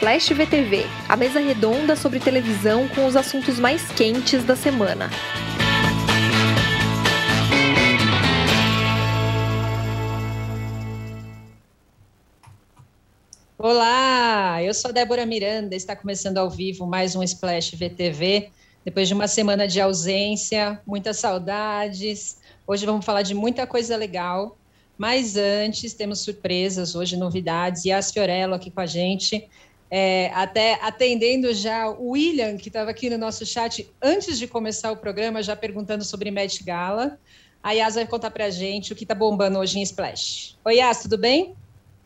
Splash VTV, a mesa redonda sobre televisão com os assuntos mais quentes da semana. Olá, eu sou Débora Miranda, está começando ao vivo mais um Splash VTV. Depois de uma semana de ausência, muitas saudades. Hoje vamos falar de muita coisa legal. Mas antes, temos surpresas, hoje novidades. E a Fiorello aqui com a gente, é, até atendendo já o William, que estava aqui no nosso chat antes de começar o programa, já perguntando sobre Met Gala. A Yas vai contar para a gente o que está bombando hoje em Splash. Oi, Yas, tudo bem?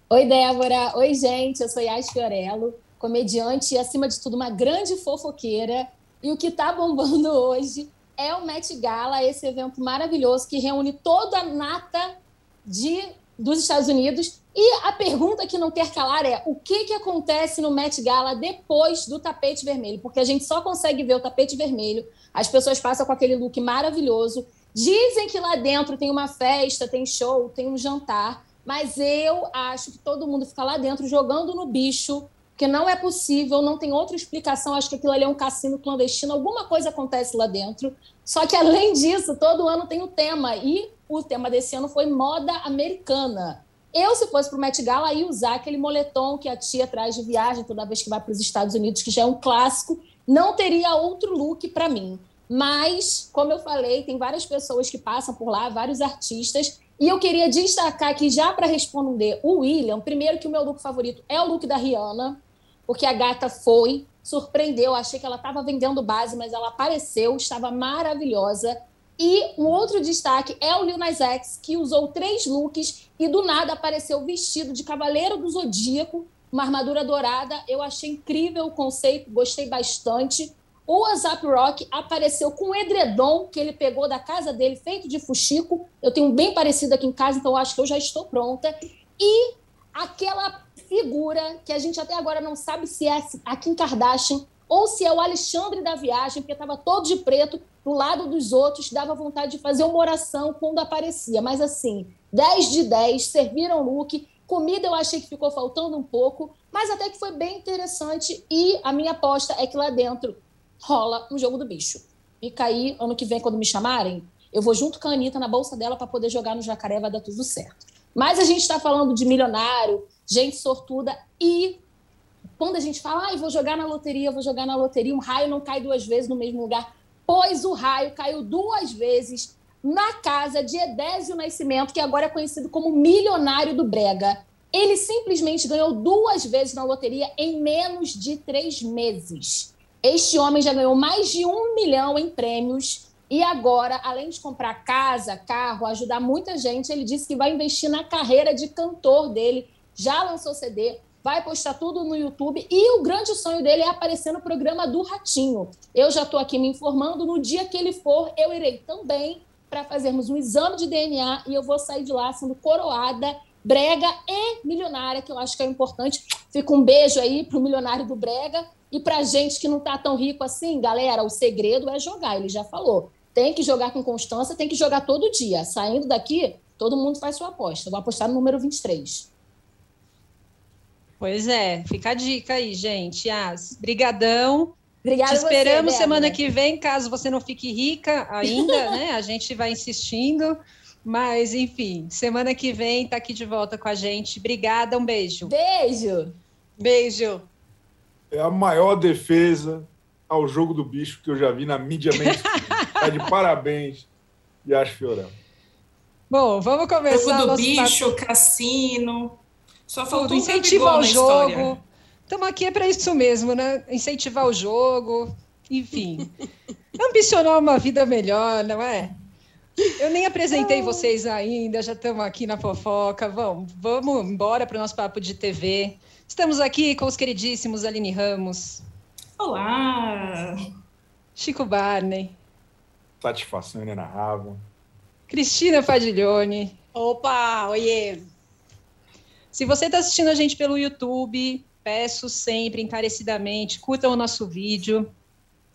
Oi, Débora. Oi, gente. Eu sou Yas Fiorello, comediante e, acima de tudo, uma grande fofoqueira. E o que está bombando hoje é o Met Gala, esse evento maravilhoso que reúne toda a nata de, dos Estados Unidos. E a pergunta que não quer calar é: o que, que acontece no Met Gala depois do tapete vermelho? Porque a gente só consegue ver o tapete vermelho, as pessoas passam com aquele look maravilhoso. Dizem que lá dentro tem uma festa, tem show, tem um jantar, mas eu acho que todo mundo fica lá dentro jogando no bicho, porque não é possível, não tem outra explicação. Acho que aquilo ali é um cassino clandestino, alguma coisa acontece lá dentro. Só que, além disso, todo ano tem o tema. E o tema desse ano foi moda americana. Eu, se fosse para o Met Gala, ia usar aquele moletom que a tia traz de viagem toda vez que vai para os Estados Unidos, que já é um clássico. Não teria outro look para mim. Mas, como eu falei, tem várias pessoas que passam por lá, vários artistas. E eu queria destacar aqui, já para responder o William, primeiro que o meu look favorito é o look da Rihanna, porque a gata foi, surpreendeu, achei que ela estava vendendo base, mas ela apareceu, estava maravilhosa. E um outro destaque é o Lil Nas X, que usou três looks e do nada apareceu vestido de Cavaleiro do Zodíaco, uma armadura dourada. Eu achei incrível o conceito, gostei bastante. O WhatsApp Rock apareceu com um edredom que ele pegou da casa dele, feito de fuxico. Eu tenho um bem parecido aqui em casa, então acho que eu já estou pronta. E aquela figura que a gente até agora não sabe se é a Kim Kardashian ou se é o Alexandre da viagem, porque estava todo de preto, do lado dos outros, dava vontade de fazer uma oração quando aparecia. Mas assim, 10 de 10, serviram look. Comida eu achei que ficou faltando um pouco, mas até que foi bem interessante. E a minha aposta é que lá dentro rola um jogo do bicho. Fica aí, ano que vem, quando me chamarem, eu vou junto com a Anitta na bolsa dela para poder jogar no jacaré, vai dar tudo certo. Mas a gente está falando de milionário, gente sortuda e quando a gente fala, ah, vou jogar na loteria, vou jogar na loteria, um raio não cai duas vezes no mesmo lugar, pois o raio caiu duas vezes na casa de Edésio Nascimento, que agora é conhecido como milionário do Brega. Ele simplesmente ganhou duas vezes na loteria em menos de três meses. Este homem já ganhou mais de um milhão em prêmios e agora, além de comprar casa, carro, ajudar muita gente, ele disse que vai investir na carreira de cantor dele. Já lançou CD, vai postar tudo no YouTube e o grande sonho dele é aparecer no programa do Ratinho. Eu já estou aqui me informando, no dia que ele for, eu irei também para fazermos um exame de DNA e eu vou sair de lá sendo coroada, brega e milionária, que eu acho que é importante. Fica um beijo aí para o milionário do brega e para gente que não está tão rico assim, galera, o segredo é jogar, ele já falou. Tem que jogar com constância, tem que jogar todo dia. Saindo daqui, todo mundo faz sua aposta. Vou apostar no número 23. Pois é, fica a dica aí, gente. As, brigadão. Obrigada Te esperamos você, semana que vem, caso você não fique rica ainda, né? A gente vai insistindo. Mas, enfim, semana que vem tá aqui de volta com a gente. Obrigada, um beijo. Beijo. Beijo. É a maior defesa ao jogo do bicho que eu já vi na mídia mainstream. tá de parabéns, Yas Fiorão. Bom, vamos começar. Jogo do bicho, papo. cassino. Só faltou incentivar o jogo. Estamos aqui é para isso mesmo, né? Incentivar o jogo, enfim. Ambicionar uma vida melhor, não é? Eu nem apresentei vocês ainda, já estamos aqui na fofoca. Vamos, vamos embora para o nosso papo de TV. Estamos aqui com os queridíssimos Aline Ramos. Olá! Chico Barney. Satisfação inenarrável. Cristina Fadiglione. Opa, oiê! Se você está assistindo a gente pelo YouTube, peço sempre, encarecidamente, curtam o nosso vídeo.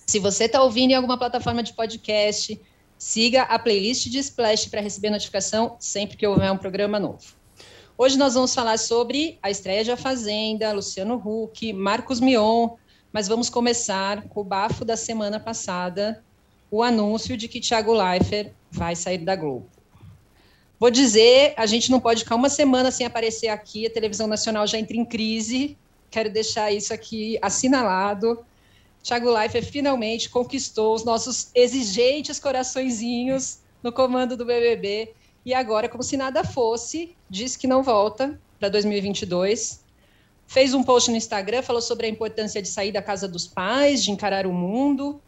Se você está ouvindo em alguma plataforma de podcast, siga a playlist de Splash para receber notificação sempre que houver um programa novo. Hoje nós vamos falar sobre a estreia de A Fazenda, Luciano Huck, Marcos Mion, mas vamos começar com o bafo da semana passada, o anúncio de que Thiago Leifert vai sair da Globo. Vou dizer, a gente não pode ficar uma semana sem aparecer aqui, a televisão nacional já entra em crise. Quero deixar isso aqui assinalado. Thiago Leifert finalmente conquistou os nossos exigentes coraçõezinhos no comando do BBB e agora, como se nada fosse, diz que não volta para 2022. Fez um post no Instagram, falou sobre a importância de sair da casa dos pais, de encarar o mundo.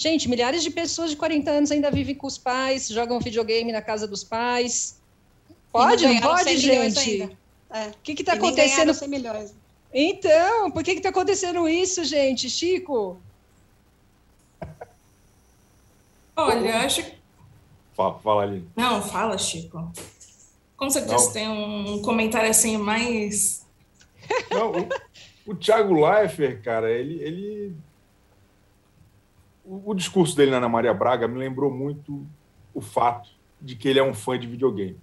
Gente, milhares de pessoas de 40 anos ainda vivem com os pais, jogam videogame na casa dos pais. Pode, pode, gente? É. O que está acontecendo? 100 milhões. Então, por que está acontecendo isso, gente? Chico? Olha, acho que. Fala, fala ali. Não, fala, Chico. Com certeza não. tem um comentário assim mais. Não, o, o Thiago Leifert, cara, ele, ele o, discurso dele na Ana Maria Braga me lembrou muito o fato de que ele é um fã de videogame.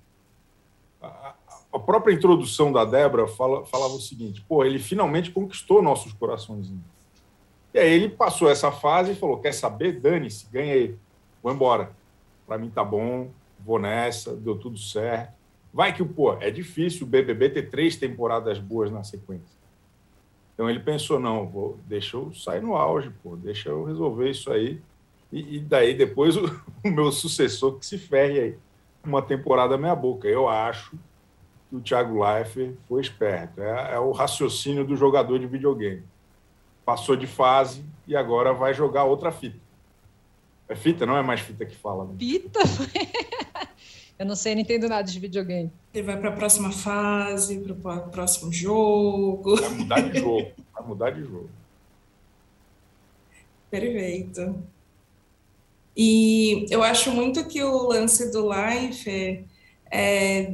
A, a própria introdução da Débora fala, falava o seguinte: pô, ele finalmente conquistou nossos corações. E aí ele passou essa fase e falou: quer saber? Dane-se, ganhei, vou embora. Para mim tá bom, vou nessa, deu tudo certo. Vai que, pô, é difícil o BBB ter três temporadas boas na sequência. Então ele pensou, não, vou, deixa eu sair no auge, pô, deixa eu resolver isso aí. E, e daí depois o, o, meu sucessor que se ferre aí. Uma temporada meia boca. Eu acho que o Thiago Leifert foi esperto. É, é o raciocínio do jogador de videogame. Passou de fase e agora vai jogar outra fita. É fita, não é mais fita que fala. Né? Fita? Eu não sei, não entendo nada de videogame. Ele vai para a próxima fase, para o próximo jogo. Vai mudar de jogo. Vai mudar de jogo. Perfeito. E eu acho muito que o lance do Life é,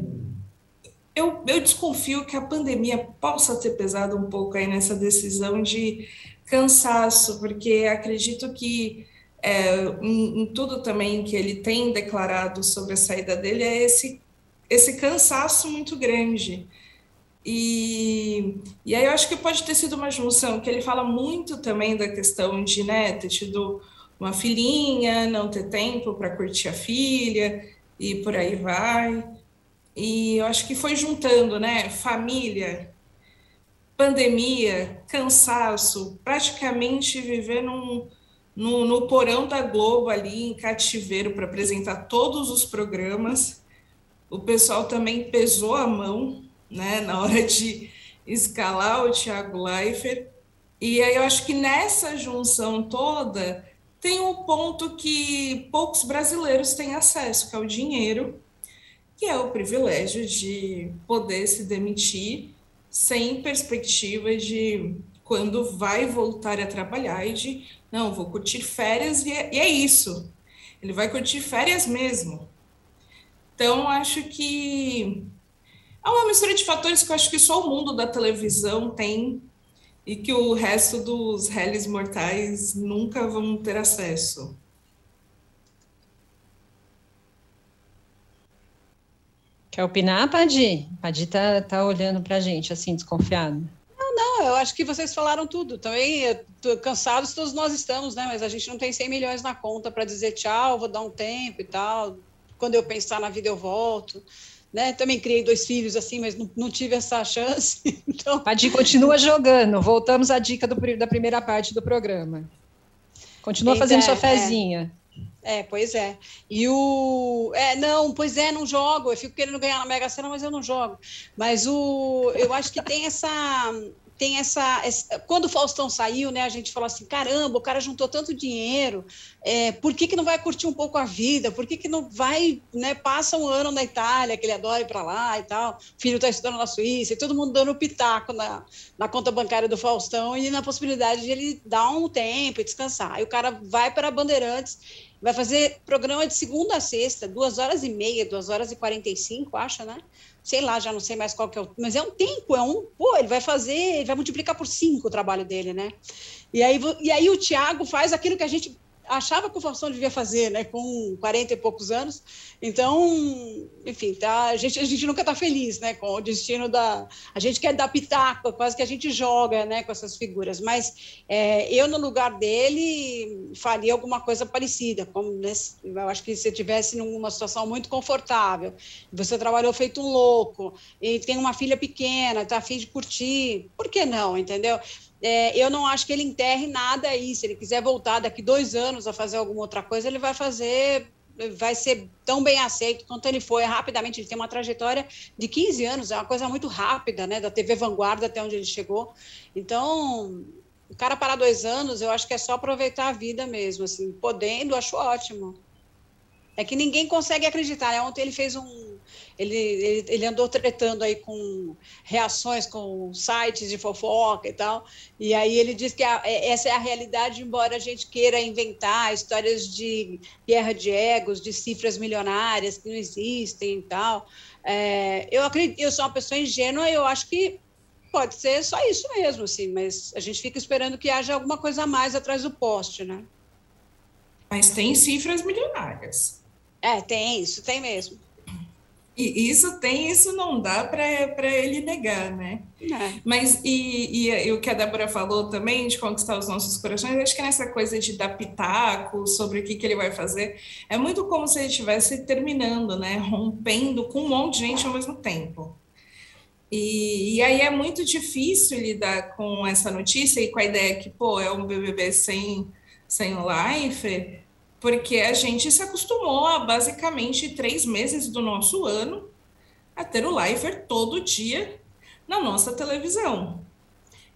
eu, eu desconfio que a pandemia possa ter pesado um pouco aí nessa decisão de cansaço, porque acredito que é, em, em, tudo também que ele tem declarado sobre a saída dele é esse, esse cansaço muito grande. E, e aí eu acho que pode ter sido uma junção, que ele fala muito também da questão de né, ter tido uma filhinha, não ter tempo para curtir a filha e por aí vai. E eu acho que foi juntando, né? Família, pandemia, cansaço, praticamente viver num, no, no porão da Globo, ali em cativeiro, para apresentar todos os programas. O pessoal também pesou a mão né, na hora de escalar o Thiago Leifert. E aí eu acho que nessa junção toda tem um ponto que poucos brasileiros têm acesso, que é o dinheiro, que é o privilégio de poder se demitir sem perspectiva de quando vai voltar a trabalhar e de não, vou curtir férias e é, e é isso. Ele vai curtir férias mesmo. Então, acho que é uma mistura de fatores que eu acho que só o mundo da televisão tem e que o resto dos réis mortais nunca vão ter acesso. Quer opinar, Padi? Padi tá, tá olhando para a gente assim, desconfiado. Não, eu acho que vocês falaram tudo. Também cansados todos nós estamos, né? Mas a gente não tem 100 milhões na conta para dizer tchau, vou dar um tempo e tal. Quando eu pensar na vida eu volto. Né? Também criei dois filhos assim, mas não, não tive essa chance. Então... A dica continua jogando. Voltamos à dica do, da primeira parte do programa. Continua fazendo é, sua fezinha. É. é, pois é. E o. É, não, pois é, não jogo. Eu fico querendo ganhar na Mega Sena, mas eu não jogo. Mas o. Eu acho que tem essa tem essa, essa, Quando o Faustão saiu, né, a gente falou assim: caramba, o cara juntou tanto dinheiro, é, por que, que não vai curtir um pouco a vida? Por que, que não vai, né, passa um ano na Itália, que ele adora ir para lá e tal, o filho está estudando na Suíça, e todo mundo dando pitaco na, na conta bancária do Faustão e na possibilidade de ele dar um tempo e descansar. Aí o cara vai para Bandeirantes vai fazer programa de segunda a sexta, duas horas e meia, duas horas e quarenta e cinco, acha, né? Sei lá, já não sei mais qual que é o. Mas é um tempo, é um. Pô, ele vai fazer, ele vai multiplicar por cinco o trabalho dele, né? E aí, e aí o Thiago faz aquilo que a gente achava que o Faustão devia fazer, né, com 40 e poucos anos. Então, enfim, tá, a, gente, a gente nunca está feliz né, com o destino da. A gente quer dar pitaco, quase que a gente joga né, com essas figuras. Mas é, eu, no lugar dele, faria alguma coisa parecida. Como nesse, eu acho que se tivesse numa situação muito confortável, você trabalhou feito um louco, e tem uma filha pequena, está afim de curtir, por que não, entendeu? É, eu não acho que ele enterre nada aí. Se ele quiser voltar daqui dois anos a fazer alguma outra coisa, ele vai fazer, vai ser tão bem aceito quanto ele foi rapidamente. Ele tem uma trajetória de 15 anos, é uma coisa muito rápida, né? Da TV Vanguarda até onde ele chegou. Então, o cara parar dois anos, eu acho que é só aproveitar a vida mesmo, assim, podendo, acho ótimo. É que ninguém consegue acreditar. Né? Ontem ele fez um. Ele, ele, ele, andou tretando aí com reações com sites de fofoca e tal. E aí ele diz que a, é, essa é a realidade, embora a gente queira inventar histórias de guerra de egos, de cifras milionárias que não existem e tal. É, eu acredito, eu sou uma pessoa ingênua, eu acho que pode ser só isso mesmo, assim, mas a gente fica esperando que haja alguma coisa a mais atrás do poste, né? Mas tem cifras milionárias. É, tem isso, tem mesmo. E isso tem, isso não dá para ele negar, né? É. Mas, e, e, e, o que a Débora falou também, de conquistar os nossos corações, acho que nessa coisa de dar pitaco sobre o que, que ele vai fazer, é muito como se ele estivesse terminando, né? Rompendo com um monte de gente ao mesmo tempo. E, e aí é muito difícil lidar com essa notícia e com a ideia que, pô, é um BBB sem, sem life porque a gente se acostumou a basicamente três meses do nosso ano a ter o Lifer todo dia na nossa televisão.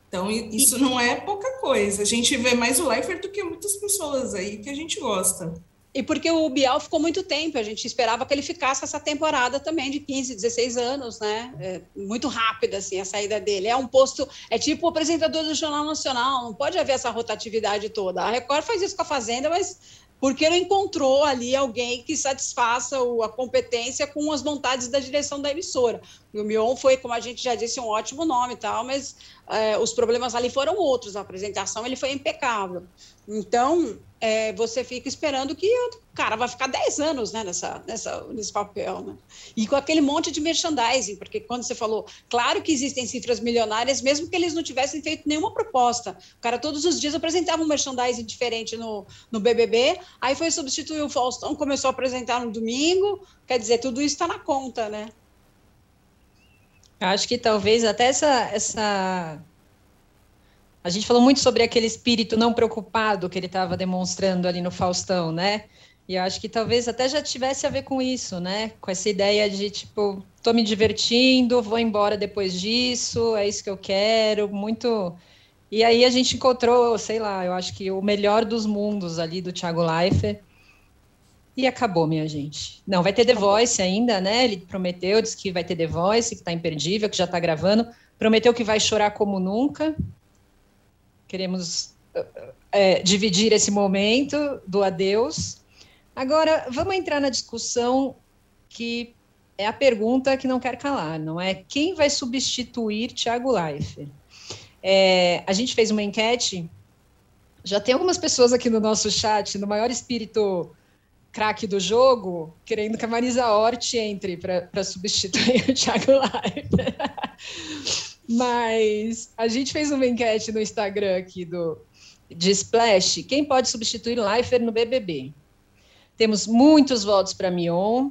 Então, isso não é pouca coisa. A gente vê mais o Lifer do que muitas pessoas aí que a gente gosta. E porque o Bial ficou muito tempo, a gente esperava que ele ficasse essa temporada também de 15, 16 anos, né? É muito rápida assim a saída dele. É um posto, é tipo o apresentador do Jornal Nacional, não pode haver essa rotatividade toda. A Record faz isso com a Fazenda, mas porque não encontrou ali alguém que satisfaça a competência com as vontades da direção da emissora. E o Mion foi, como a gente já disse, um ótimo nome e tal, mas é, os problemas ali foram outros. A apresentação ele foi impecável. Então, é, você fica esperando que o cara vai ficar 10 anos né, nessa, nessa, nesse papel. Né? E com aquele monte de merchandising, porque quando você falou, claro que existem cifras milionárias, mesmo que eles não tivessem feito nenhuma proposta. O cara todos os dias apresentava um merchandising diferente no, no BBB, aí foi substituir o Faustão, começou a apresentar no domingo, quer dizer, tudo isso está na conta, né? Acho que talvez até essa, essa a gente falou muito sobre aquele espírito não preocupado que ele estava demonstrando ali no Faustão, né? E eu acho que talvez até já tivesse a ver com isso, né? Com essa ideia de tipo, tô me divertindo, vou embora depois disso, é isso que eu quero, muito. E aí a gente encontrou, sei lá, eu acho que o melhor dos mundos ali do Thiago Leifert. E acabou, minha gente. Não, vai ter The Voice ainda, né? Ele prometeu, disse que vai ter The Voice, que tá imperdível, que já tá gravando. Prometeu que vai chorar como nunca queremos é, dividir esse momento do adeus. Agora, vamos entrar na discussão que é a pergunta que não quer calar, não é? Quem vai substituir Thiago Leifert? É, a gente fez uma enquete, já tem algumas pessoas aqui no nosso chat, no maior espírito craque do jogo, querendo que a Marisa Hort entre para substituir o Thiago Leifert. Mas a gente fez uma enquete no Instagram aqui do de Splash. Quem pode substituir Leifert no BBB? Temos muitos votos para Mion,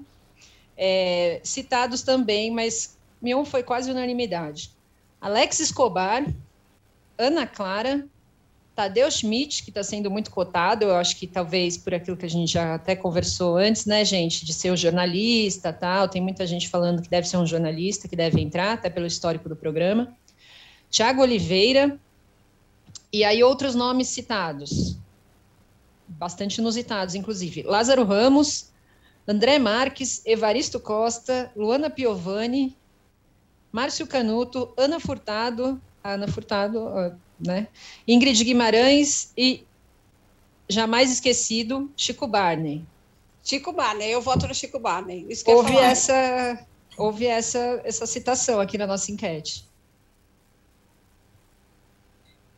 é, citados também, mas Mion foi quase unanimidade. Alex Escobar, Ana Clara, Tadeu Schmidt, que está sendo muito cotado, eu acho que talvez por aquilo que a gente já até conversou antes, né, gente, de ser um jornalista, tal, tem muita gente falando que deve ser um jornalista, que deve entrar, até pelo histórico do programa. Tiago Oliveira, e aí outros nomes citados, bastante inusitados, inclusive. Lázaro Ramos, André Marques, Evaristo Costa, Luana Piovani, Márcio Canuto, Ana Furtado, Ana Furtado, né? Ingrid Guimarães e jamais esquecido Chico Barney. Chico Barney, eu voto no Chico Barney. houve essa, houve essa, essa citação aqui na nossa enquete.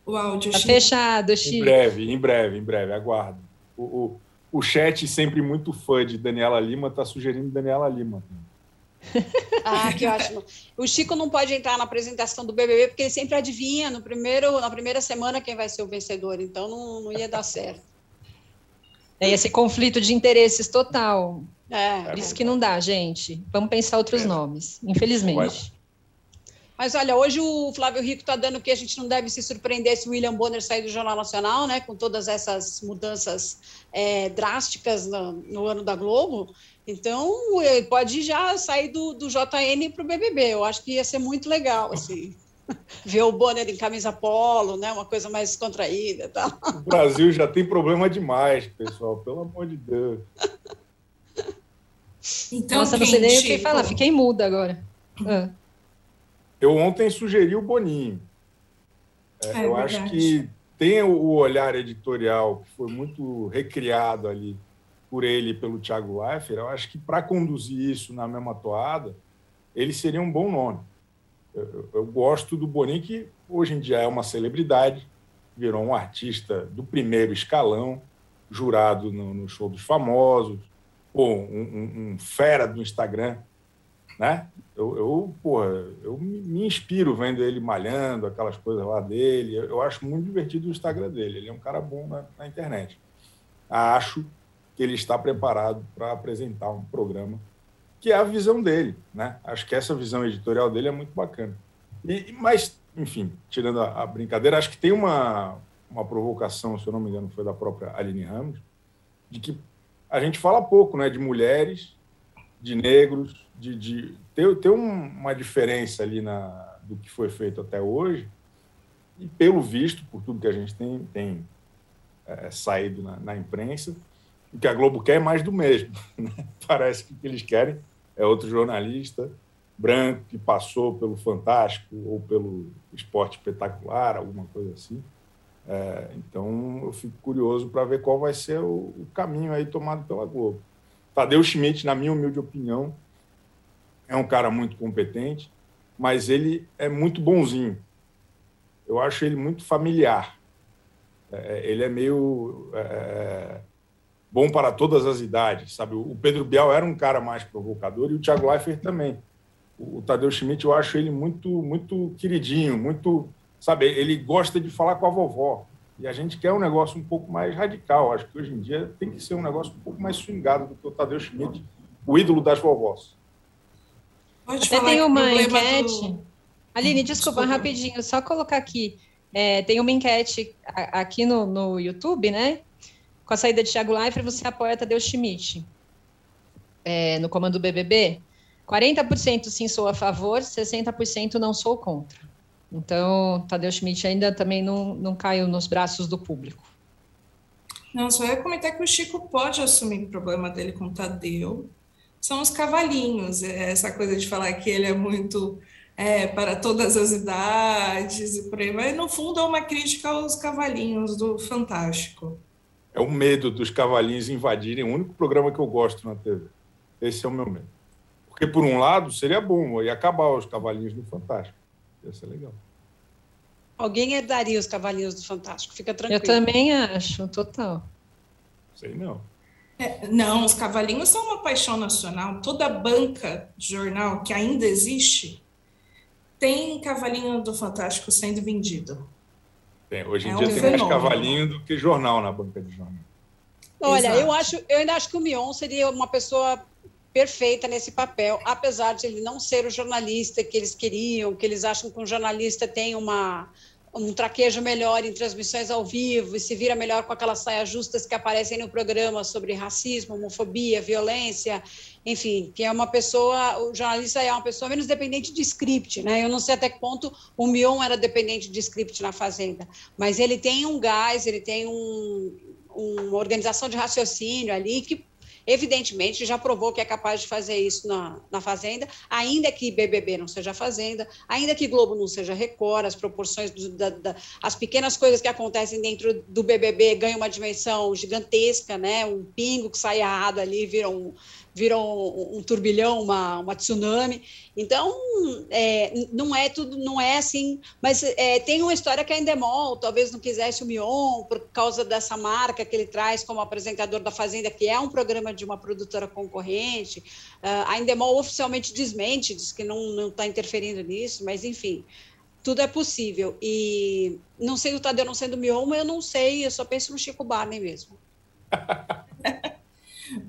O áudio, tá Chico. fechado, Chico. Em breve, em breve, em breve, aguardo. O, o, o chat, sempre muito fã de Daniela Lima, está sugerindo Daniela Lima. Ah, que ótimo. O Chico não pode entrar na apresentação do BBB porque ele sempre adivinha no primeiro, na primeira semana quem vai ser o vencedor, então não, não ia dar certo. É esse conflito de interesses total. É, Por isso que não dá, gente. Vamos pensar outros nomes, infelizmente. Mas olha, hoje o Flávio Rico está dando que a gente não deve se surpreender se o William Bonner sair do Jornal Nacional, né? Com todas essas mudanças é, drásticas no, no, ano da Globo. Então, ele pode já sair do, do JN para o BBB. Eu acho que ia ser muito legal, assim. Ver o Bonner em camisa polo, né? Uma coisa mais contraída tá? O Brasil já tem problema demais, pessoal. Pelo amor de Deus. Então, Nossa, não sei nem o que falar. Fiquei muda agora. Ah. Eu ontem sugeri o Boninho. É, é, eu verdade. acho que tem o olhar editorial que foi muito recriado ali por ele e pelo Thiago Leifert. Eu acho que para conduzir isso na mesma toada, ele seria um bom nome. Eu, eu, gosto do Boninho, que hoje em dia é uma celebridade, virou um artista do primeiro escalão, jurado no, no show dos famosos, pô, um, um, um fera do Instagram né? Eu, eu, porra, eu me inspiro vendo ele malhando, aquelas coisas lá dele. Eu, eu acho muito divertido o Instagram dele. Ele é um cara bom na, na internet. Acho que ele está preparado para apresentar um programa que é a visão dele, né? Acho que essa visão editorial dele é muito bacana. E, mas, enfim, tirando a, a brincadeira, acho que tem uma, uma provocação, se eu não me engano, foi da própria Aline Ramos, de que a gente fala pouco, né, de mulheres, de negros, de, de ter, ter um, uma diferença ali na, do que foi feito até hoje, e pelo visto, por tudo que a gente tem, tem é, saído na, na, imprensa, o que a Globo quer é mais do mesmo. Né? Parece que o que eles querem é outro jornalista branco que passou pelo Fantástico ou pelo Esporte Espetacular, alguma coisa assim. É, então, eu fico curioso para ver qual vai ser o, o caminho aí tomado pela Globo. Tadeu Schmidt, na minha humilde opinião, é um cara muito competente, mas ele é muito bonzinho. Eu acho ele muito familiar. É, ele é meio é, bom para todas as idades, sabe? O Pedro Bial era um cara mais provocador e o Thiago Leifert também. O, Tadeu Schmidt eu acho ele muito muito queridinho, muito, sabe? Ele gosta de falar com a vovó. E a gente quer um negócio um pouco mais radical. Acho que hoje em dia tem que ser um negócio um pouco mais swingado do que o Tadeu Schmidt, o ídolo das vovós. Pode Até tem uma enquete. Do... Aline, desculpa, desculpa, rapidinho, só colocar aqui. É, tem uma enquete aqui no, no YouTube, né? Com a saída de Thiago Leifert, você apoia Tadeu Schmidt é, no comando do BBB? 40% sim sou a favor, 60% não sou contra. Então, Tadeu Schmidt ainda também não, não caiu nos braços do público. Não, só ia comentar que o Chico pode assumir o problema dele com o Tadeu, são os cavalinhos, é essa coisa de falar que ele é muito é, para todas as idades e por aí vai. No fundo, é uma crítica aos cavalinhos do Fantástico. É o medo dos cavalinhos invadirem o único programa que eu gosto na TV. Esse é o meu medo. Porque, por um lado, seria bom ia acabar os cavalinhos do Fantástico. Ia ser legal. Alguém herdaria os cavalinhos do Fantástico, fica tranquilo. Eu também acho, total. Sei não. É, não, os cavalinhos são uma paixão nacional. Toda banca de jornal que ainda existe tem cavalinho do Fantástico sendo vendido. Tem, hoje em é dia um tem fenômeno. mais cavalinho do que jornal na banca de jornal. Olha, eu acho, eu ainda acho que o Mion seria uma pessoa perfeita nesse papel, apesar de ele não ser o jornalista que eles queriam, que eles acham que um jornalista tem uma um traquejo melhor em transmissões ao vivo e se vira melhor com aquelas saias justas que aparecem no programa sobre racismo, homofobia, violência, enfim, que é uma pessoa, o jornalista é uma pessoa menos dependente de script, né? Eu não sei até que ponto o Mion era dependente de script na Fazenda, mas ele tem um gás, ele tem um, uma organização de raciocínio ali que Evidentemente, já provou que é capaz de fazer isso na, na Fazenda, ainda que BBB não seja Fazenda, ainda que Globo não seja Record, as proporções, do, da, da, as pequenas coisas que acontecem dentro do BBB ganham uma dimensão gigantesca, né? Um pingo que sai errado ali vira um, virou um, turbilhão, uma, uma tsunami. Então, é, não é tudo, não é assim, mas é, tem uma história que a Endemol talvez não quisesse o Mion por causa dessa marca que ele traz como apresentador da Fazenda, que é um programa de uma produtora concorrente. Uh, a Endemol oficialmente desmente, diz que não está interferindo nisso, mas enfim, tudo é possível. E não sei do Tadeu, não sendo Mion, mas eu não sei, eu só penso no Chico Barney mesmo.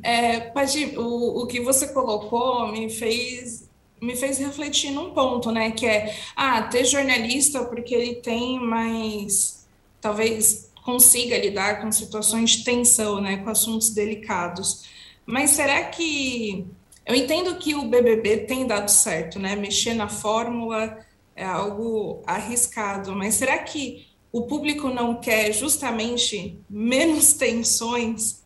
É, o, o que você colocou me fez me fez refletir num ponto, né? Que é ah, ter jornalista porque ele tem mais talvez consiga lidar com situações de tensão, né? Com assuntos delicados. Mas será que eu entendo que o BBB tem dado certo, né? Mexer na fórmula é algo arriscado, mas será que o público não quer justamente menos tensões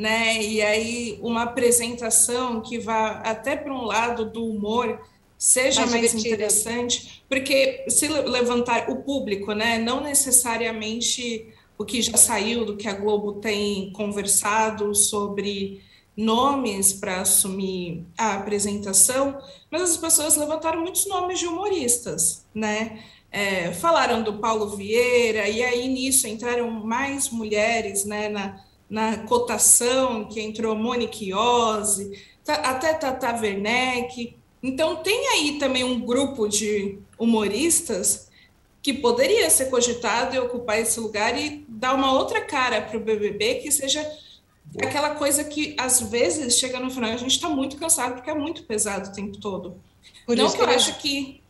né? E aí uma apresentação que vá até para um lado do humor seja mais, mais interessante, porque se levantar o público, né? Não necessariamente o que já saiu do que a Globo tem conversado sobre nomes para assumir a apresentação, mas as pessoas levantaram muitos nomes de humoristas, né? É, falaram do Paulo Vieira, e aí nisso entraram mais mulheres né, na, na cotação, que entrou Monique Iose, até Tata Werneck. Então, tem aí também um grupo de humoristas que poderia ser cogitado e ocupar esse lugar e dar uma outra cara para o BBB, que seja aquela coisa que, às vezes, chega no final, a gente está muito cansado, porque é muito pesado o tempo todo. Por não que, que eu acho que...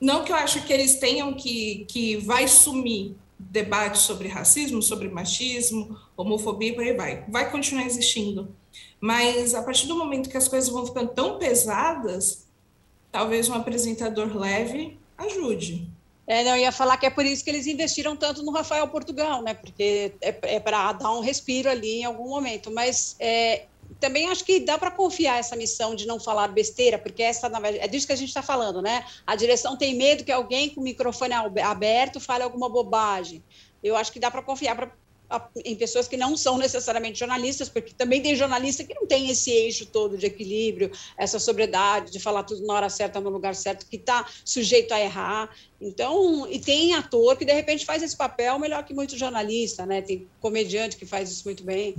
Não que eu acho que eles tenham que, que vai sumir debate sobre racismo, sobre machismo, homofobia, por aí vai. Vai continuar existindo. Mas a partir do momento que as coisas vão ficando tão pesadas, talvez um apresentador leve ajude. É, não, eu ia falar que é por isso que eles investiram tanto no Rafael Portugal, né? Porque é, é para dar um respiro ali em algum momento. Mas é, também acho que dá para confiar essa missão de não falar besteira, porque essa é disso que a gente está falando, né? A direção tem medo que alguém com o microfone aberto fale alguma bobagem. Eu acho que dá para confiar pra, em pessoas que não são necessariamente jornalistas, porque também tem jornalista que não tem esse eixo todo de equilíbrio, essa sobriedade de falar tudo na hora certa, no lugar certo, que está sujeito a errar. Então, e tem ator que de repente faz esse papel melhor que muito jornalista, né? Tem comediante que faz isso muito bem.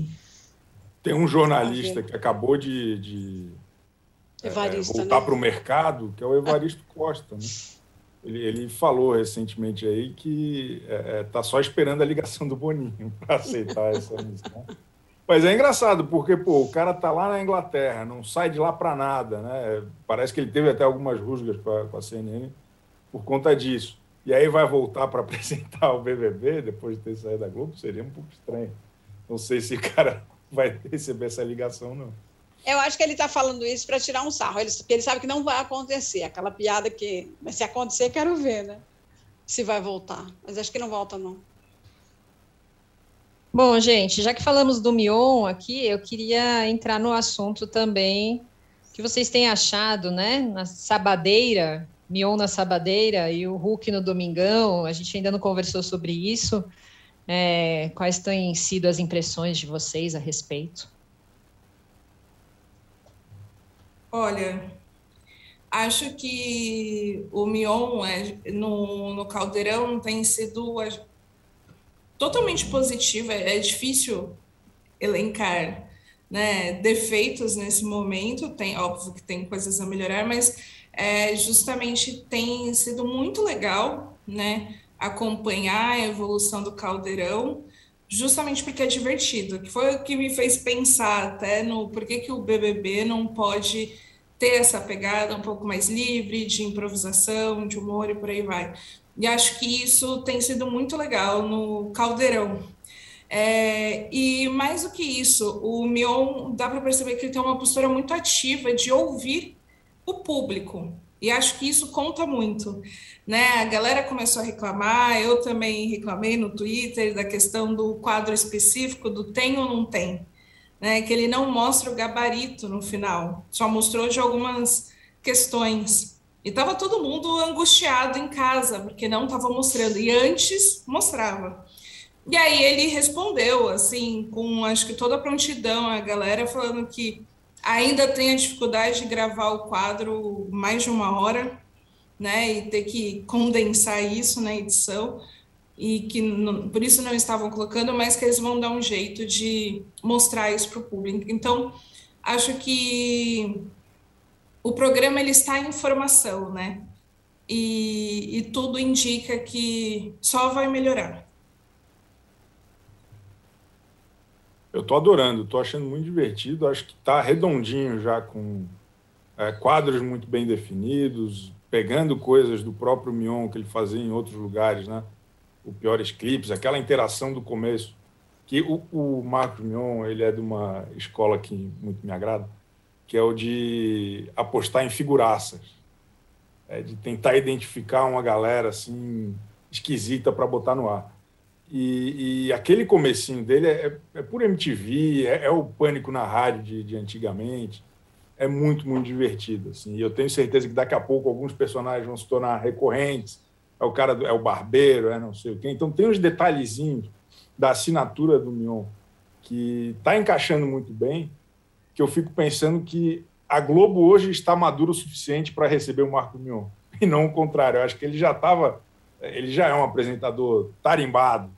Tem um jornalista que acabou de, de é, voltar né? para o mercado, que é o Evaristo Costa. Né? Ele, ele, falou recentemente aí que está é, é tá só esperando a ligação do Boninho para aceitar essa missão. Mas é engraçado, porque pô, o cara está lá na Inglaterra, não sai de lá para nada. Né? Parece que ele teve até algumas rusgas com a CNN por conta disso. E aí vai voltar para apresentar o BBB depois de ter saído da Globo, seria um pouco estranho. Não sei se o cara vai receber essa ligação, não. Eu acho que ele está falando isso para tirar um sarro. Ele, ele sabe que não vai acontecer. Aquela piada que. Mas se acontecer, quero ver, né? Se vai voltar. Mas acho que não volta, não. Bom, gente, já que falamos do Mion aqui, eu queria entrar no assunto também que vocês têm achado, né? Na sabadeira, Mion na sabadeira e o Hulk no domingão. A gente ainda não conversou sobre isso. É, quais têm sido as impressões de vocês a respeito? Olha, acho que o Mion é, no, no Caldeirão tem sido totalmente positivo. É, é difícil elencar né, defeitos nesse momento. Tem óbvio que tem coisas a melhorar, mas é, justamente tem sido muito legal, né? Acompanhar a evolução do caldeirão, justamente porque é divertido, que foi o que me fez pensar até no por que, que o BBB não pode ter essa pegada um pouco mais livre de improvisação, de humor e por aí vai. E acho que isso tem sido muito legal no Caldeirão. É, e mais do que isso, o Mion dá para perceber que ele tem uma postura muito ativa de ouvir o público. E acho que isso conta muito né? A galera começou a reclamar, eu também reclamei no Twitter da questão do quadro específico do tem ou não tem, né? Que ele não mostra o gabarito no final, só mostrou de algumas questões. E estava todo mundo angustiado em casa, porque não estava mostrando. E antes mostrava. E aí ele respondeu, assim, com acho que toda a prontidão, a galera falando que ainda tem a dificuldade de gravar o quadro mais de uma hora, né, e ter que condensar isso na edição, e que não, por isso não estavam colocando, mas que eles vão dar um jeito de mostrar isso para o público. Então, acho que o programa ele está em formação, né? E, e tudo indica que só vai melhorar. Eu estou adorando, estou achando muito divertido. Acho que está redondinho já, com é, quadros muito bem definidos, pegando coisas do próprio Mion que ele fazia em outros lugares, né? O Piores Clipes, aquela interação do começo. Que o, o Marcos Mion, ele é de uma escola que muito me agrada, que é o de apostar em figuraças, é de tentar identificar uma galera assim esquisita para botar no ar. E, e, aquele comecinho dele é, é por MTV, é, é, o pânico na rádio de, de, antigamente. É muito, muito divertido. Assim. E eu tenho certeza que daqui a pouco alguns personagens vão se tornar recorrentes. É o cara, do, é o barbeiro, é não sei o quê. Então tem uns detalhezinhos da assinatura do Mion que está encaixando muito bem, que eu fico pensando que a Globo hoje está madura o suficiente para receber o Marco Mion. E não o contrário. Eu acho que ele já estava ele já é um apresentador tarimbado,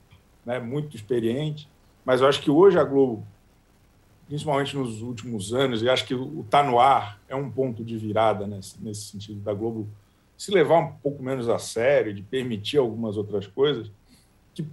né, muito experiente, mas eu acho que hoje a Globo, principalmente nos últimos anos, e acho que o Tá No Ar é um ponto de virada nesse, nesse sentido da Globo se levar um pouco menos a sério, de permitir algumas outras coisas, que,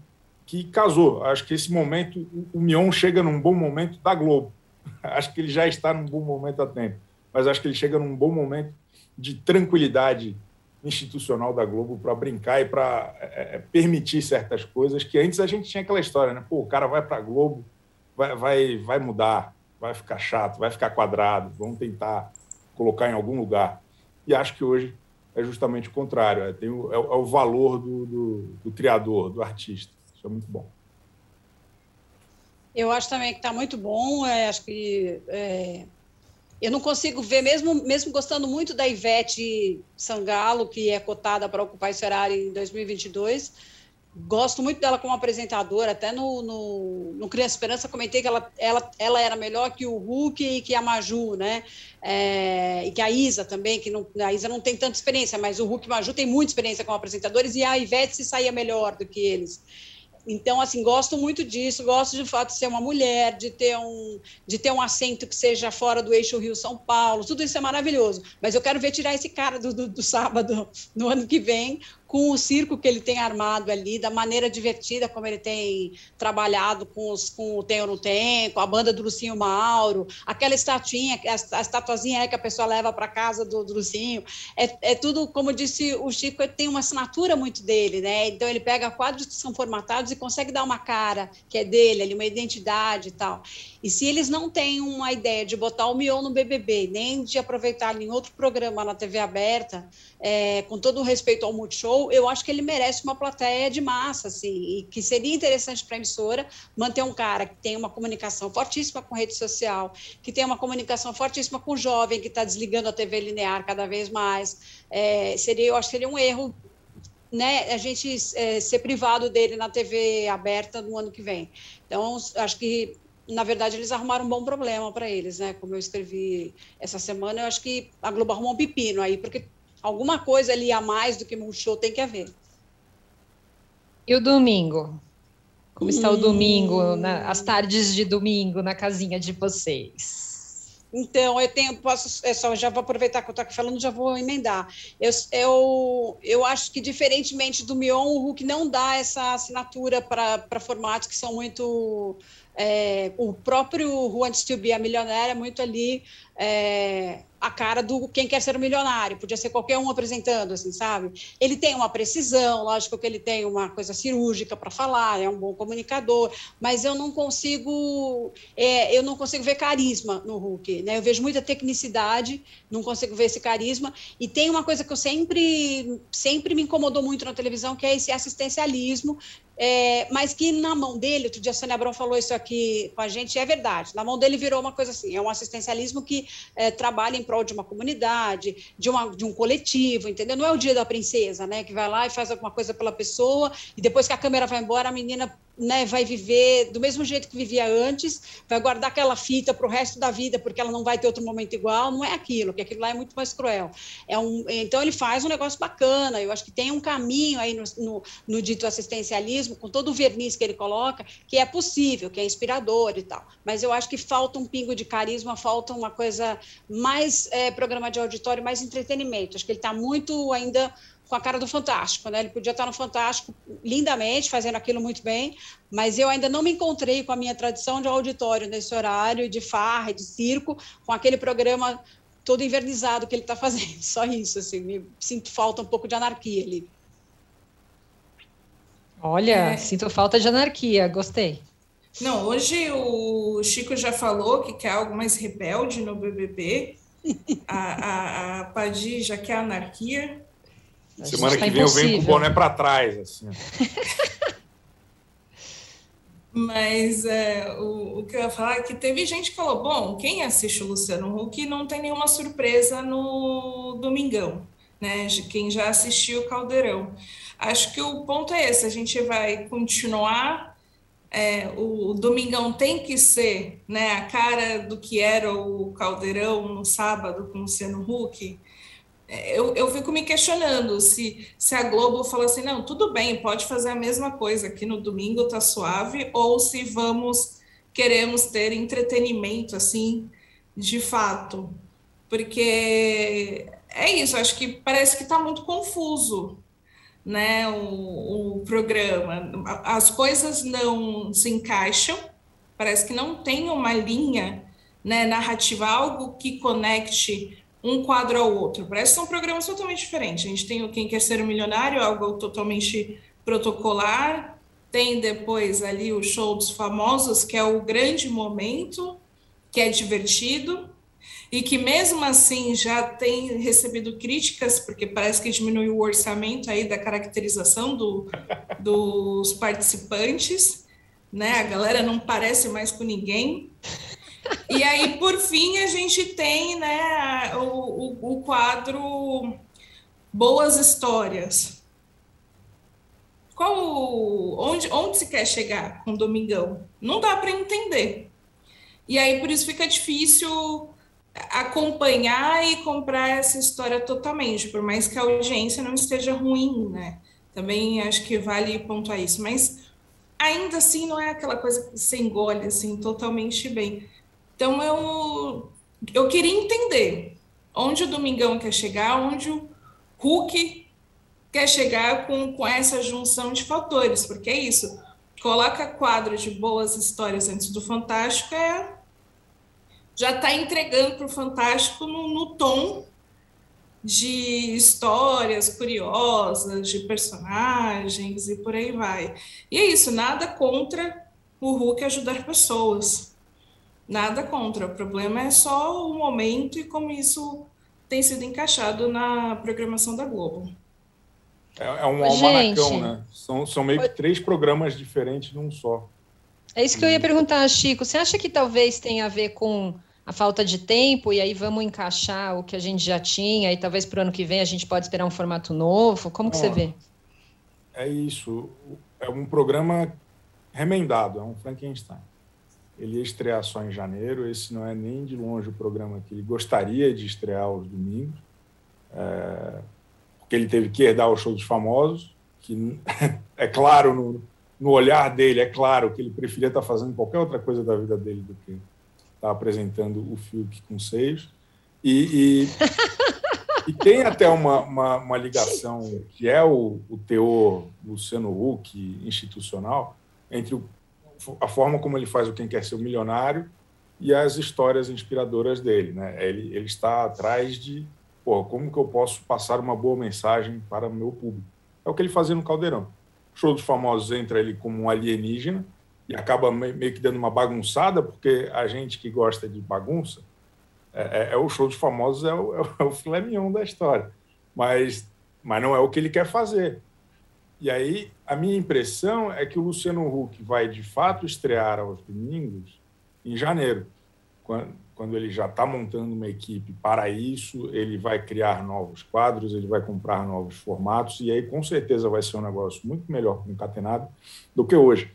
que casou. Acho que esse momento, o, Mion chega num bom momento da Globo. Acho que ele já está num bom momento há tempo, mas acho que ele chega num bom momento de tranquilidade institucional da Globo para brincar e para é, é, permitir certas coisas que antes a gente tinha aquela história, né? Pô, o cara vai para a Globo, vai, vai, vai mudar, vai ficar chato, vai ficar quadrado, vamos tentar colocar em algum lugar. E acho que hoje é justamente o contrário, é, tem o, é, é o valor do, do, do, criador, do artista. Isso é muito bom. Eu acho também que está muito bom, é, acho que é, eu não consigo ver, mesmo, mesmo gostando muito da Ivete Sangalo, que é cotada para ocupar esse horário em 2022, gosto muito dela como apresentadora, até no, no, no Criança Esperança comentei que ela, ela, ela era melhor que o Hulk e que a Maju, né? É, e que a Isa também, que não, a Isa não tem tanta experiência, mas o Hulk e a Maju tem muita experiência como apresentadores, e a Ivete se saía melhor do que eles. Então, assim, gosto muito disso, gosto de fato de ser uma mulher, de ter um, de ter um assento que seja fora do eixo Rio-São Paulo, tudo isso é maravilhoso. Mas eu quero ver tirar esse cara do, do, do sábado no ano que vem, com o circo que ele tem armado ali, da maneira divertida como ele tem trabalhado com, os, com o Tem ou Não Tem, com a banda do Lucinho Mauro, aquela estatuinha, a, estatuazinha que a pessoa leva para casa do, do Lucinho, é, é, tudo, como disse o Chico, tem uma assinatura muito dele, né? Então ele pega quadros que são formatados e consegue dar uma cara que é dele, ali, uma identidade e tal. E se eles não têm uma ideia de botar o Mion no BBB, nem de aproveitar em outro programa na TV aberta, é, com todo o respeito ao Multishow, eu acho que ele merece uma plateia de massa, assim, e que seria interessante para a emissora manter um cara que tem uma comunicação fortíssima com rede social, que tem uma comunicação fortíssima com o jovem que está desligando a TV linear cada vez mais. É, seria, eu acho que seria um erro né, a gente é, ser privado dele na TV aberta no ano que vem. Então, acho que na verdade, eles arrumaram um bom problema para eles, né? Como eu escrevi essa semana, eu acho que a Globo arrumou um pepino aí, porque alguma coisa ali a mais do que um show tem que haver. E o domingo? Como está hum. o domingo, na, as tardes de domingo na casinha de vocês? Então, eu tenho, posso, é só, já vou aproveitar que eu estou aqui falando, já vou emendar. Eu, eu, eu acho que, diferentemente do Mion, o Hulk não dá essa assinatura para formatos que são muito é, o próprio Wants to Be a Milionária é muito ali é, a cara do quem quer ser um milionário, podia ser qualquer um apresentando, assim, sabe? Ele tem uma precisão, lógico que ele tem uma coisa cirúrgica para falar, é um bom comunicador, mas eu não consigo, é, eu não consigo ver carisma no Hulk, né? Eu vejo muita tecnicidade, não consigo ver esse carisma, e tem uma coisa que eu sempre, sempre me incomodou muito na televisão, que é esse assistencialismo, é, mas que na mão dele, outro dia a Sônia Abrão falou isso aqui com a gente, é verdade, na mão dele virou uma coisa assim, é um assistencialismo que é, trabalha em prol de uma comunidade, de, uma, de um coletivo, entendeu? Não é o dia da princesa, né, que vai lá e faz alguma coisa pela pessoa, e depois que a câmera vai embora, a menina né, vai viver do mesmo jeito que vivia antes, vai guardar aquela fita para o resto da vida, porque ela não vai ter outro momento igual, não é aquilo, que aquilo lá é muito mais cruel. É um, então ele faz um negócio bacana, eu acho que tem um caminho aí no, no, no dito assistencialismo, com todo o verniz que ele coloca, que é possível, que é inspirador e tal. Mas eu acho que falta um pingo de carisma, falta uma coisa mais é, programa de auditório, mais entretenimento. Acho que ele está muito ainda com a cara do Fantástico, né? Ele podia estar no Fantástico lindamente, fazendo aquilo muito bem, mas eu ainda não me encontrei com a minha tradição de auditório nesse horário, de farra, de circo, com aquele programa todo invernizado que ele está fazendo. Só isso, assim, me sinto falta um pouco de anarquia ali. Olha, é. sinto falta de anarquia, gostei. Não, hoje o Chico já falou que quer algo mais rebelde no BBB. a, a, a Padi já quer anarquia. Semana que vem eu venho com o boné para trás. Assim. Mas é, o, o, que eu ia falar é que teve gente que falou: bom, quem assiste o Luciano Huck não tem nenhuma surpresa no Domingão, né? Quem já assistiu o Caldeirão. Acho que o ponto é esse: a gente vai continuar. É, o, o Domingão tem que ser né, a cara do que era o Caldeirão no sábado com o Luciano Huck eu, eu fico me questionando se, se a Globo fala assim, não, tudo bem, pode fazer a mesma coisa aqui no domingo, tá suave, ou se vamos, queremos ter entretenimento, assim, de fato. Porque é isso, acho que parece que está muito confuso, né, o, o programa. As coisas não se encaixam, parece que não tem uma linha né, narrativa, algo que conecte um quadro ao outro. Parece que são programas totalmente diferentes. A gente tem o Quem Quer Ser um Milionário, algo totalmente protocolar. Tem depois ali o show dos famosos, que é o grande momento, que é divertido e que mesmo assim já tem recebido críticas, porque parece que diminuiu o orçamento aí da caracterização do, dos participantes, né? A galera não parece mais com ninguém. E aí, por fim, a gente tem né, o, o, o quadro Boas Histórias. Qual, onde, onde se quer chegar com o Domingão? Não dá para entender. E aí, por isso fica difícil acompanhar e comprar essa história totalmente, por mais que a audiência não esteja ruim, né? Também acho que vale pontuar isso, mas ainda assim não é aquela coisa que se engole assim totalmente bem. Então eu, eu queria entender onde o Domingão quer chegar, onde o Hulk quer chegar com, com essa junção de fatores, porque é isso. Coloca quadro de boas histórias antes do Fantástico, é, já está entregando para o Fantástico no, no tom de histórias curiosas, de personagens e por aí vai. E é isso, nada contra o Hulk ajudar pessoas. Nada contra. O problema é só o momento e como isso tem sido encaixado na programação da Globo. É, é um almanacão, né? São, são meio que três programas diferentes num só. É isso que eu ia perguntar, Chico. Você acha que talvez tenha a ver com a falta de tempo e aí vamos encaixar o que a gente já tinha e talvez para o ano que vem a gente pode esperar um formato novo? Como que você vê? É isso. É um programa remendado, é um Frankenstein. Ele ia estrear só em janeiro. Esse não é nem de longe o programa que ele gostaria de estrear aos domingos, é, porque ele teve que herdar o show dos famosos, que é claro no, no olhar dele, é claro que ele preferia estar fazendo qualquer outra coisa da vida dele do que estar apresentando o Fiuk com seios. E, e, e tem até uma, uma, uma, ligação, que é o, o teor Luciano Huck institucional, entre o a forma como ele faz o Quem Quer Ser o Milionário e as histórias inspiradoras dele. Né? Ele, ele está atrás de pô, como que eu posso passar uma boa mensagem para o meu público. É o que ele fazia no Caldeirão. O Show dos Famosos entra ele como um alienígena e acaba meio que dando uma bagunçada, porque a gente que gosta de bagunça, é, é, é o Show dos Famosos é o, é o filé mignon da história. Mas, mas não é o que ele quer fazer. E aí a minha impressão é que o Luciano Huck vai de fato estrear aos domingos em janeiro, quando, ele já está montando uma equipe para isso, ele vai criar novos quadros, ele vai comprar novos formatos, e aí com certeza vai ser um negócio muito melhor concatenado do que hoje.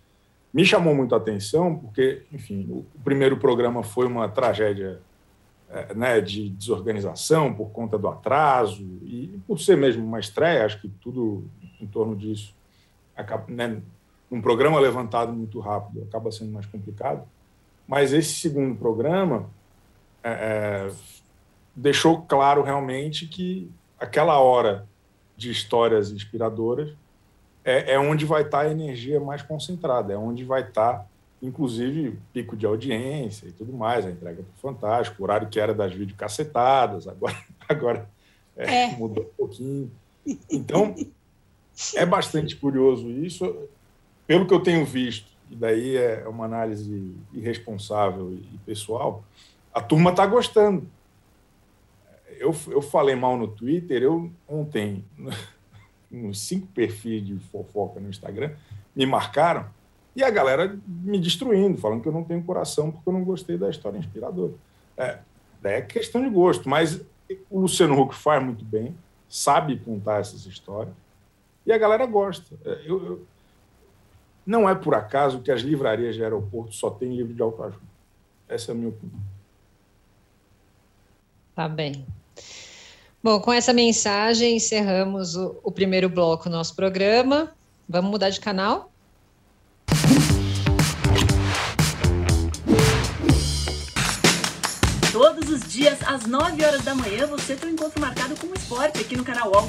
Me chamou muito a atenção, porque, enfim, o primeiro programa foi uma tragédia é, né, de desorganização por conta do atraso, e por ser mesmo uma estreia, acho que tudo em torno disso, acaba, né, um programa levantado muito rápido acaba sendo mais complicado. Mas esse segundo programa é, é, deixou claro realmente que aquela hora de histórias inspiradoras é, é onde vai estar a energia mais concentrada, é onde vai estar, inclusive, pico de audiência e tudo mais, a entrega do Fantástico, o horário que era das videocacetadas, agora, agora é, é. mudou um pouquinho. Então, é bastante curioso isso. Pelo que eu tenho visto, e daí é uma análise irresponsável e pessoal, a turma está gostando. Eu, eu falei mal no Twitter, eu ontem, uns cinco perfis de fofoca no Instagram, me marcaram e a galera me destruindo, falando que eu não tenho coração porque eu não gostei da história inspiradora. É, é questão de gosto, mas o Luciano Huck faz muito bem, sabe contar essas histórias e a galera gosta. É, eu, eu, não é por acaso que as livrarias de aeroporto só têm livro de autoajuda. Essa é a minha opinião. Tá bem. Bom, com essa mensagem encerramos o, o primeiro bloco do nosso programa. Vamos mudar de canal? Todos os dias, às 9 horas da manhã, você tem um encontro marcado com o esporte aqui no canal UOL.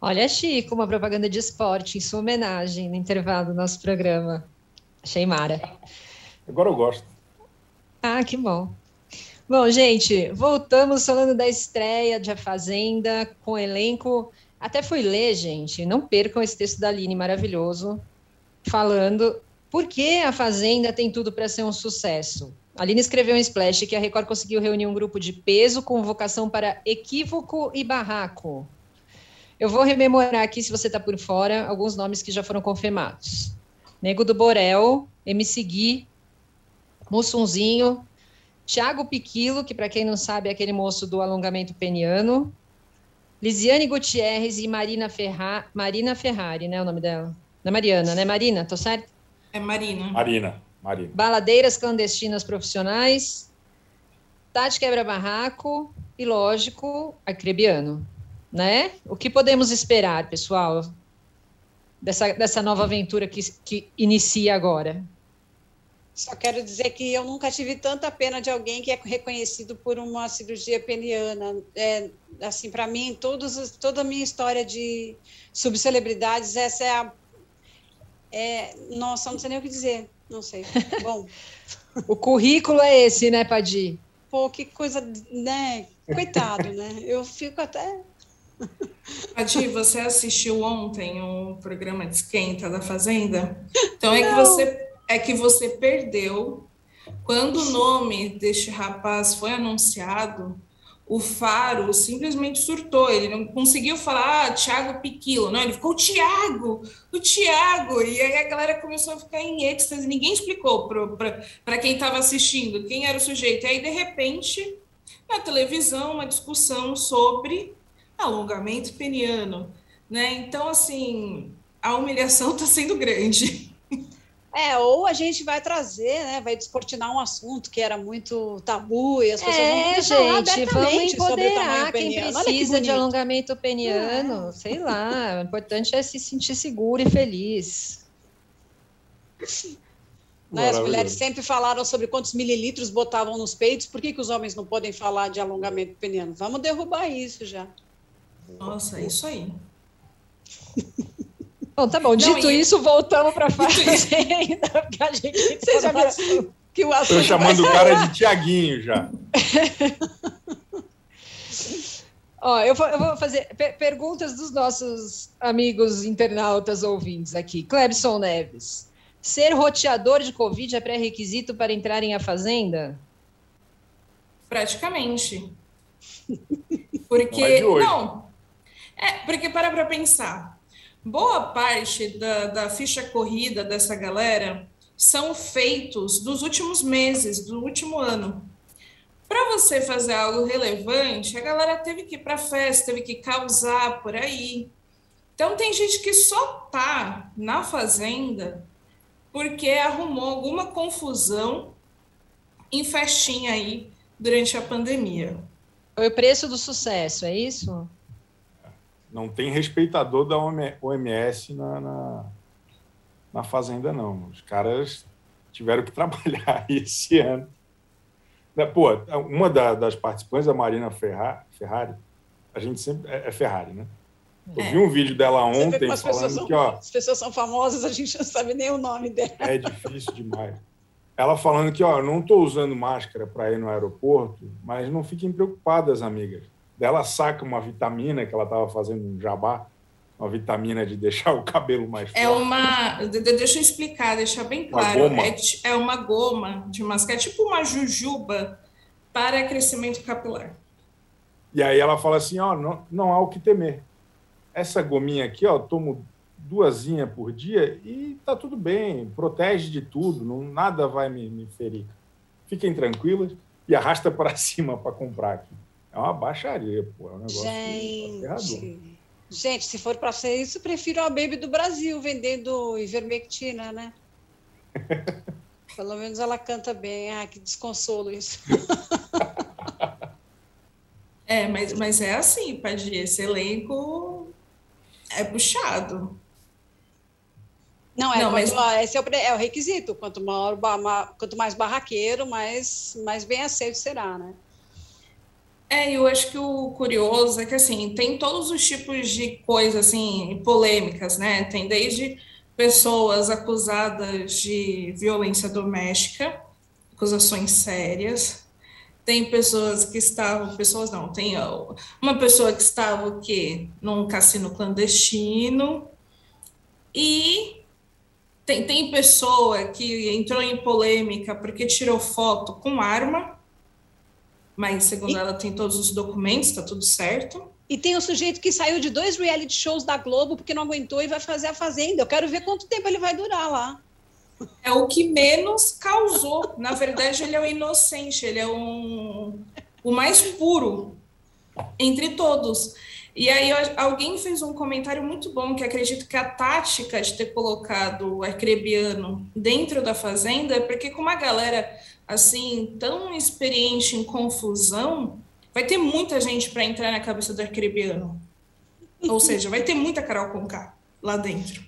Olha, Chico, uma propaganda de esporte em sua homenagem no intervalo do nosso programa. Achei mara. Agora eu gosto. Ah, que bom. Bom, gente, voltamos falando da estreia de A Fazenda com o elenco. Até fui ler, gente, não percam esse texto da Aline maravilhoso, falando por que A Fazenda tem tudo para ser um sucesso. A Aline escreveu em Splash que a Record conseguiu reunir um grupo de peso com vocação para equívoco e barraco eu vou rememorar aqui, se você está por fora, alguns nomes que já foram confirmados. Nego do Borel, MC Gui, Mussunzinho, Thiago Piquilo, que para quem não sabe é aquele moço do alongamento peniano, Lisiane Gutierrez e Marina, Ferra... Marina Ferrari, né, o nome dela? Não é Mariana, né, Marina? Tô certo? É Marina. Marina, Marina. Baladeiras clandestinas profissionais, Tati Quebra Barraco e, lógico, Acrebiano né? O que podemos esperar, pessoal, dessa, dessa nova aventura que, que inicia agora? Só quero dizer que eu nunca tive tanta pena de alguém que é reconhecido por uma cirurgia peniana. É, assim, para mim, todos, toda a minha história de subcelebridades, essa é a. É, nossa, não sei nem o que dizer. Não sei. Bom. o currículo é esse, né, Padi? Pô, que coisa, né? Coitado, né? Eu fico até Adi, você assistiu ontem o programa de esquenta da Fazenda? Então é que você é que você perdeu. Quando o nome deste rapaz foi anunciado. O Faro simplesmente surtou, ele não conseguiu falar ah, Thiago Piquilo, não, ele ficou o Thiago, o Thiago, e aí a galera começou a ficar em êxtase, ninguém explicou para quem estava assistindo quem era o sujeito, e aí de repente, na televisão, uma discussão sobre alongamento peniano. né? Então, assim, a humilhação está sendo grande. É, ou a gente vai trazer, né, vai descortinar um assunto que era muito tabu e as pessoas é, vão gente, vamos sobre o tamanho empoderar quem peniano. Olha que precisa de alongamento peniano, sei lá. O importante é se sentir seguro e feliz. Né, as mulheres sempre falaram sobre quantos mililitros botavam nos peitos, por que, que os homens não podem falar de alongamento peniano? Vamos derrubar isso já. Nossa, é isso aí. Bom, tá bom. Dito e- isso, voltamos para a fazenda, porque a gente Você já que o Estou assunto chamando o cara de Tiaguinho já. Ó, eu vou, eu vou fazer pe- perguntas dos nossos amigos internautas ouvintes aqui. Clebson Neves. Ser roteador de Covid é pré-requisito para entrar em A Fazenda? Praticamente. Não é Porque. de hoje. Não. É, porque para para pensar. Boa parte da, da ficha corrida dessa galera são feitos dos últimos meses, do último ano. Para você fazer algo relevante, a galera teve que ir para festa, teve que causar por aí. Então tem gente que só tá na fazenda porque arrumou alguma confusão em festinha aí durante a pandemia. Foi o preço do sucesso, é isso? Não tem respeitador da OMS na, na, na Fazenda, não. Os caras tiveram que trabalhar esse ano. Né, Pô, uma da- das participantes, a Marina Ferra- Ferrari, a gente sempre. É, é Ferrari, né? Eu É. vi um vídeo dela ontem pessoas, falando são, que, ó, as pessoas são famosas, a gente não sabe nem o nome dela. é difícil demais. Ela falando que, ó, eu não estou usando máscara para ir no aeroporto, mas não fiquem preocupadas, amigas. Dela saca uma vitamina que ela estava fazendo um jabá, uma vitamina de deixar o cabelo mais É forte. uma. de- de- Deixa eu explicar, deixar bem Uma claro. goma. É, é uma goma de mascar, é tipo uma jujuba para crescimento capilar. E aí ela fala assim, ó, não, não há o que temer. Essa gominha aqui, ó, tomo duasinha por dia e tá tudo bem, protege de tudo, não, nada vai me, me ferir. Fiquem tranquilas e arrasta para cima para comprar aqui. É uma baixaria, pô, é um negócio. Gente, gente, se for para ser isso, prefiro a Baby do Brasil vendendo ivermectina, né? Pelo menos ela canta bem. Ah, que desconsolo isso. É, mas, mas é assim, Padir, esse elenco é puxado. Não, é, Não, mas- quanto- esse é o, é o requisito. Quanto, maior, quanto mais barraqueiro, mais, mais bem aceito será, né? É, eu acho que o curioso é que, assim, tem todos os tipos de coisas, assim, polêmicas, né? Tem desde pessoas acusadas de violência doméstica, acusações sérias. Tem pessoas que estavam, pessoas não, tem uma pessoa que estava, o quê? Num cassino clandestino. E tem, tem pessoa que entrou em polêmica porque tirou foto com arma, mas segundo ela tem todos os documentos, está tudo certo. E tem o sujeito que saiu de dois reality shows da Globo porque não aguentou e vai fazer a Fazenda. Eu quero ver quanto tempo ele vai durar lá. É o que menos causou. Na verdade, ele é o inocente, ele é um, o mais puro entre todos. E aí alguém fez um comentário muito bom que acredito que a tática de ter colocado o arcrebiano dentro da fazenda é porque com uma galera assim tão experiente em confusão, vai ter muita gente para entrar na cabeça do arcrebiano. Ou seja, vai ter muita Carol Conká lá dentro.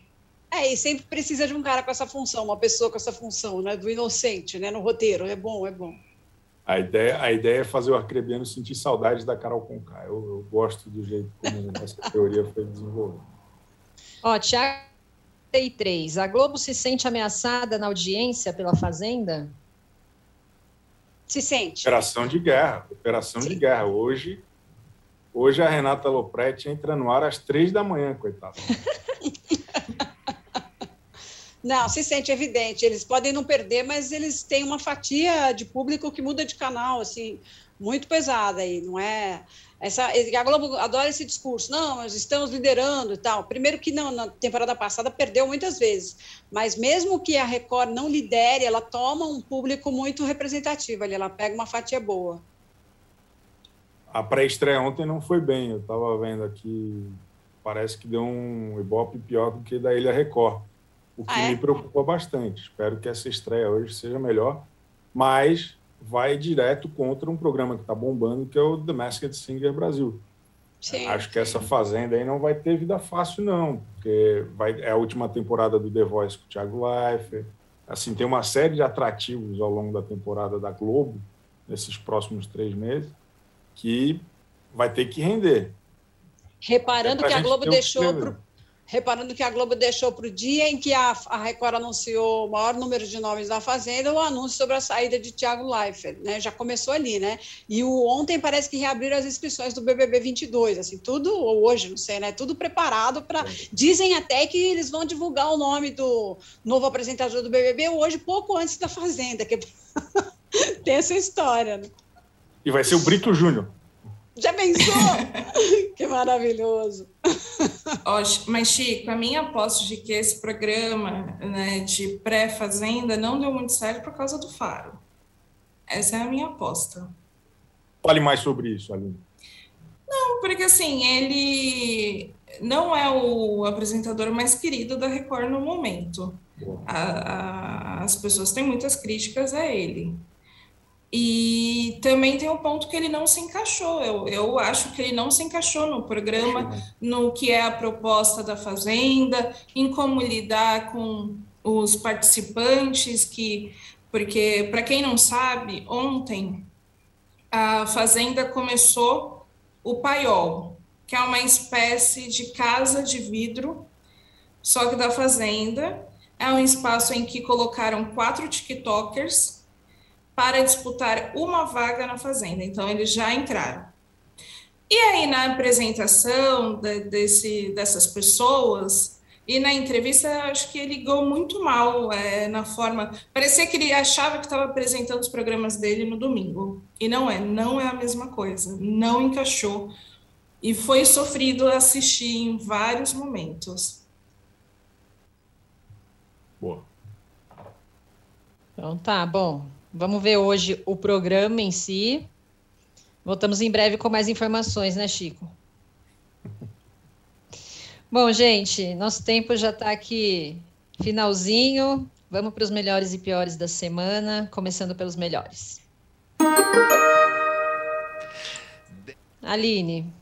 É, e sempre precisa de um cara com essa função, uma pessoa com essa função, né? Do inocente, né? No roteiro. É bom, é bom. A ideia, a ideia é fazer o arcrebiano sentir saudades da Carol Conká. Eu, eu gosto do jeito como essa teoria foi desenvolvida. Ó, Tiago 33. A Globo se sente ameaçada na audiência pela Fazenda? Se sente. Operação de guerra, operação de guerra. Hoje, hoje a Renata Lopretti entra no ar às três da manhã, coitada. Não, se sente evidente. Eles podem não perder, mas eles têm uma fatia de público que muda de canal, assim, muito pesada aí, não é? Essa, a Globo adora esse discurso, não, nós estamos liderando e tal. Primeiro que não, na temporada passada perdeu muitas vezes, mas mesmo que a Record não lidere, ela toma um público muito representativo ali, ela pega uma fatia boa. A pré-estreia ontem não foi bem. Eu estava vendo aqui parece que deu um ibope pior do que da Ilha Record, o que ah, é? me preocupa bastante. Espero que essa estreia hoje seja melhor, mas vai direto contra um programa que está bombando, que é o The Masked Singer Brasil. Sim. Acho que essa fazenda aí não vai ter vida fácil, não, porque vai, é a última temporada do The Voice com o Thiago Leifert. Assim, tem uma série de atrativos ao longo da temporada da Globo, nesses próximos três meses, que vai ter que render. Reparando é que a Globo deixou pro, reparando que a Globo deixou para o dia em que a, a, Record anunciou o maior número de nomes da Fazenda, o anúncio sobre a saída de Tiago Leifert, né? Já começou ali, né? E o ontem parece que reabriram as inscrições do BBB 22, assim, tudo ou hoje, não sei, né? Tudo preparado para. Dizem até que eles vão divulgar o nome do novo apresentador do BBB hoje, pouco antes da Fazenda, que tem essa história. Né? E vai ser o Brito Júnior. Já pensou? que maravilhoso. Mas, Chico, a minha aposta de que esse programa né, de pré-fazenda não deu muito certo por causa do Faro. Essa é a minha aposta. Fale mais sobre isso, Aline. Não, porque assim, ele não é o apresentador mais querido da Record no momento. A, a, as pessoas têm muitas críticas a ele. E também tem o um ponto que ele não se encaixou. Eu, eu acho que ele não se encaixou no programa, no que é a proposta da Fazenda, em como lidar com os participantes, que porque para quem não sabe, ontem a Fazenda começou o paiol, que é uma espécie de casa de vidro, só que da Fazenda. É um espaço em que colocaram quatro TikTokers para disputar uma vaga na Fazenda. Então, eles já entraram. E aí, na apresentação de, desse, dessas pessoas e na entrevista, acho que ele ligou muito mal é, na forma. Parecia que ele achava que estava apresentando os programas dele no domingo. E não é, não é a mesma coisa. Não encaixou. E foi sofrido assistir em vários momentos. Boa. Então tá, bom. Vamos ver hoje o programa em si. Voltamos em breve com mais informações, né, Chico? Bom, gente, nosso tempo já está aqui finalzinho. Vamos para os melhores e piores da semana, começando pelos melhores. Aline.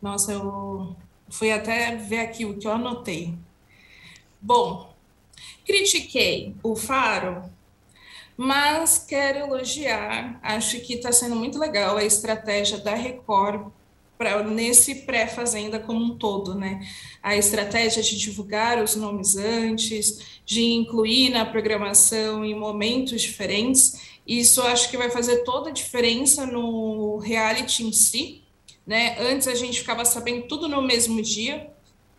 Nossa, eu fui até ver aqui o que eu anotei. Bom, critiquei o Faro mas quero elogiar, acho que está sendo muito legal a estratégia da Record para nesse pré-fazenda como um todo, né? A estratégia de divulgar os nomes antes, de incluir na programação em momentos diferentes. Isso acho que vai fazer toda a diferença no reality em si, né? Antes a gente ficava sabendo tudo no mesmo dia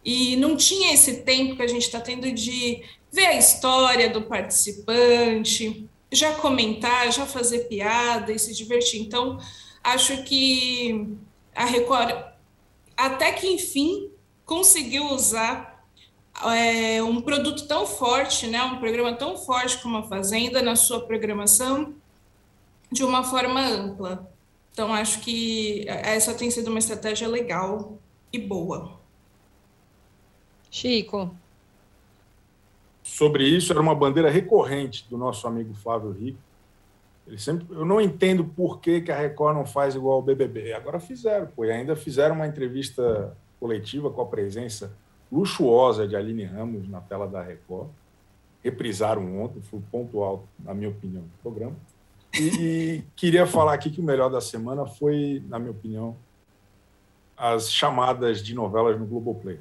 e não tinha esse tempo que a gente está tendo de ver a história do participante, já comentar, já fazer piada e se divertir. Então, acho que a Record, até que enfim, conseguiu usar é, um produto tão forte, né, um programa tão forte como a Fazenda na sua programação de uma forma ampla. Então, acho que essa tem sido uma estratégia legal e boa. Chico sobre isso era uma bandeira recorrente do nosso amigo Flávio Rico. Ele sempre, eu não entendo por que, que a Record não faz igual ao BBB. Agora fizeram, pô, e ainda fizeram uma entrevista coletiva com a presença luxuosa de Aline Ramos na tela da Record. Reprisaram ontem, foi o ponto alto, na minha opinião, do programa. E, e queria falar aqui que o melhor da semana foi, na minha opinião, as chamadas de novelas no Globoplay.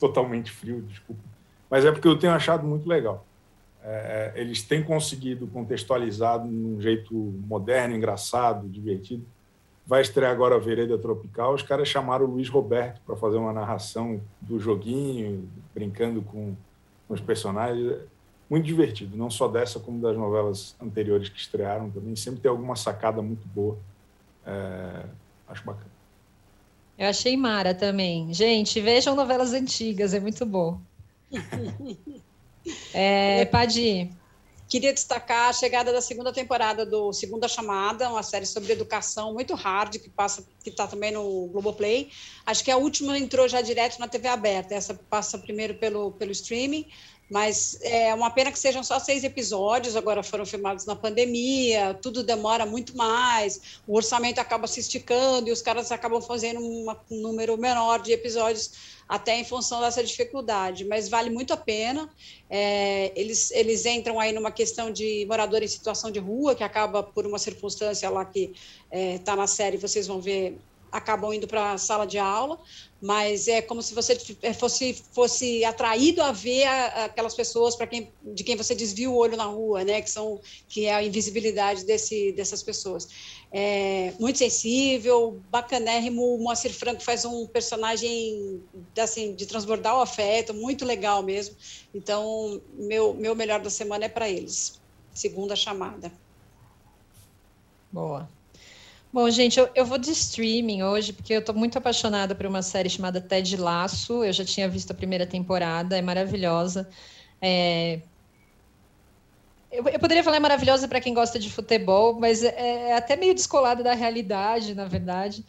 Totalmente frio, desculpa mas é porque eu tenho achado muito legal. É, eles têm conseguido contextualizar de um jeito moderno, engraçado, divertido. Vai estrear agora a Vereda Tropical. Os caras chamaram o Luiz Roberto para fazer uma narração do joguinho, brincando com, os personagens. Muito divertido, não só dessa, como das novelas anteriores que estrearam também. Sempre tem alguma sacada muito boa. É, acho bacana. Eu achei Mara também. Gente, vejam novelas antigas, é muito bom. É, Padi. queria destacar a chegada da segunda temporada do Segunda Chamada, uma série sobre educação muito hard que passa, que está também no Globoplay. Acho que a última entrou já direto na TV aberta. Essa passa primeiro pelo pelo streaming. Mas é uma pena que sejam só seis episódios, agora foram filmados na pandemia, tudo demora muito mais, o orçamento acaba se esticando e os caras acabam fazendo uma, um número menor de episódios, até em função dessa dificuldade. Mas vale muito a pena. É, eles, eles entram aí numa questão de morador em situação de rua, que acaba por uma circunstância lá que está é, tá na série, vocês vão ver acabam indo para a sala de aula, mas é como se você é, fosse, fosse atraído a ver aquelas pessoas para quem, de quem você desvia o olho na rua, né? Que são que é a invisibilidade desse, dessas pessoas. É, muito sensível, bacanérrimo. O Moacir Franco faz um personagem assim de transbordar o afeto, muito legal mesmo. Então, meu meu melhor da semana é para eles. Segunda chamada. Boa. Bom, gente, eu, eu vou de streaming hoje, porque eu estou muito apaixonada por uma série chamada Ted Laço. Eu já tinha visto a primeira temporada, é maravilhosa. É... Eu, eu, poderia falar é maravilhosa para quem gosta de futebol, mas é, é até meio descolada da realidade, na verdade.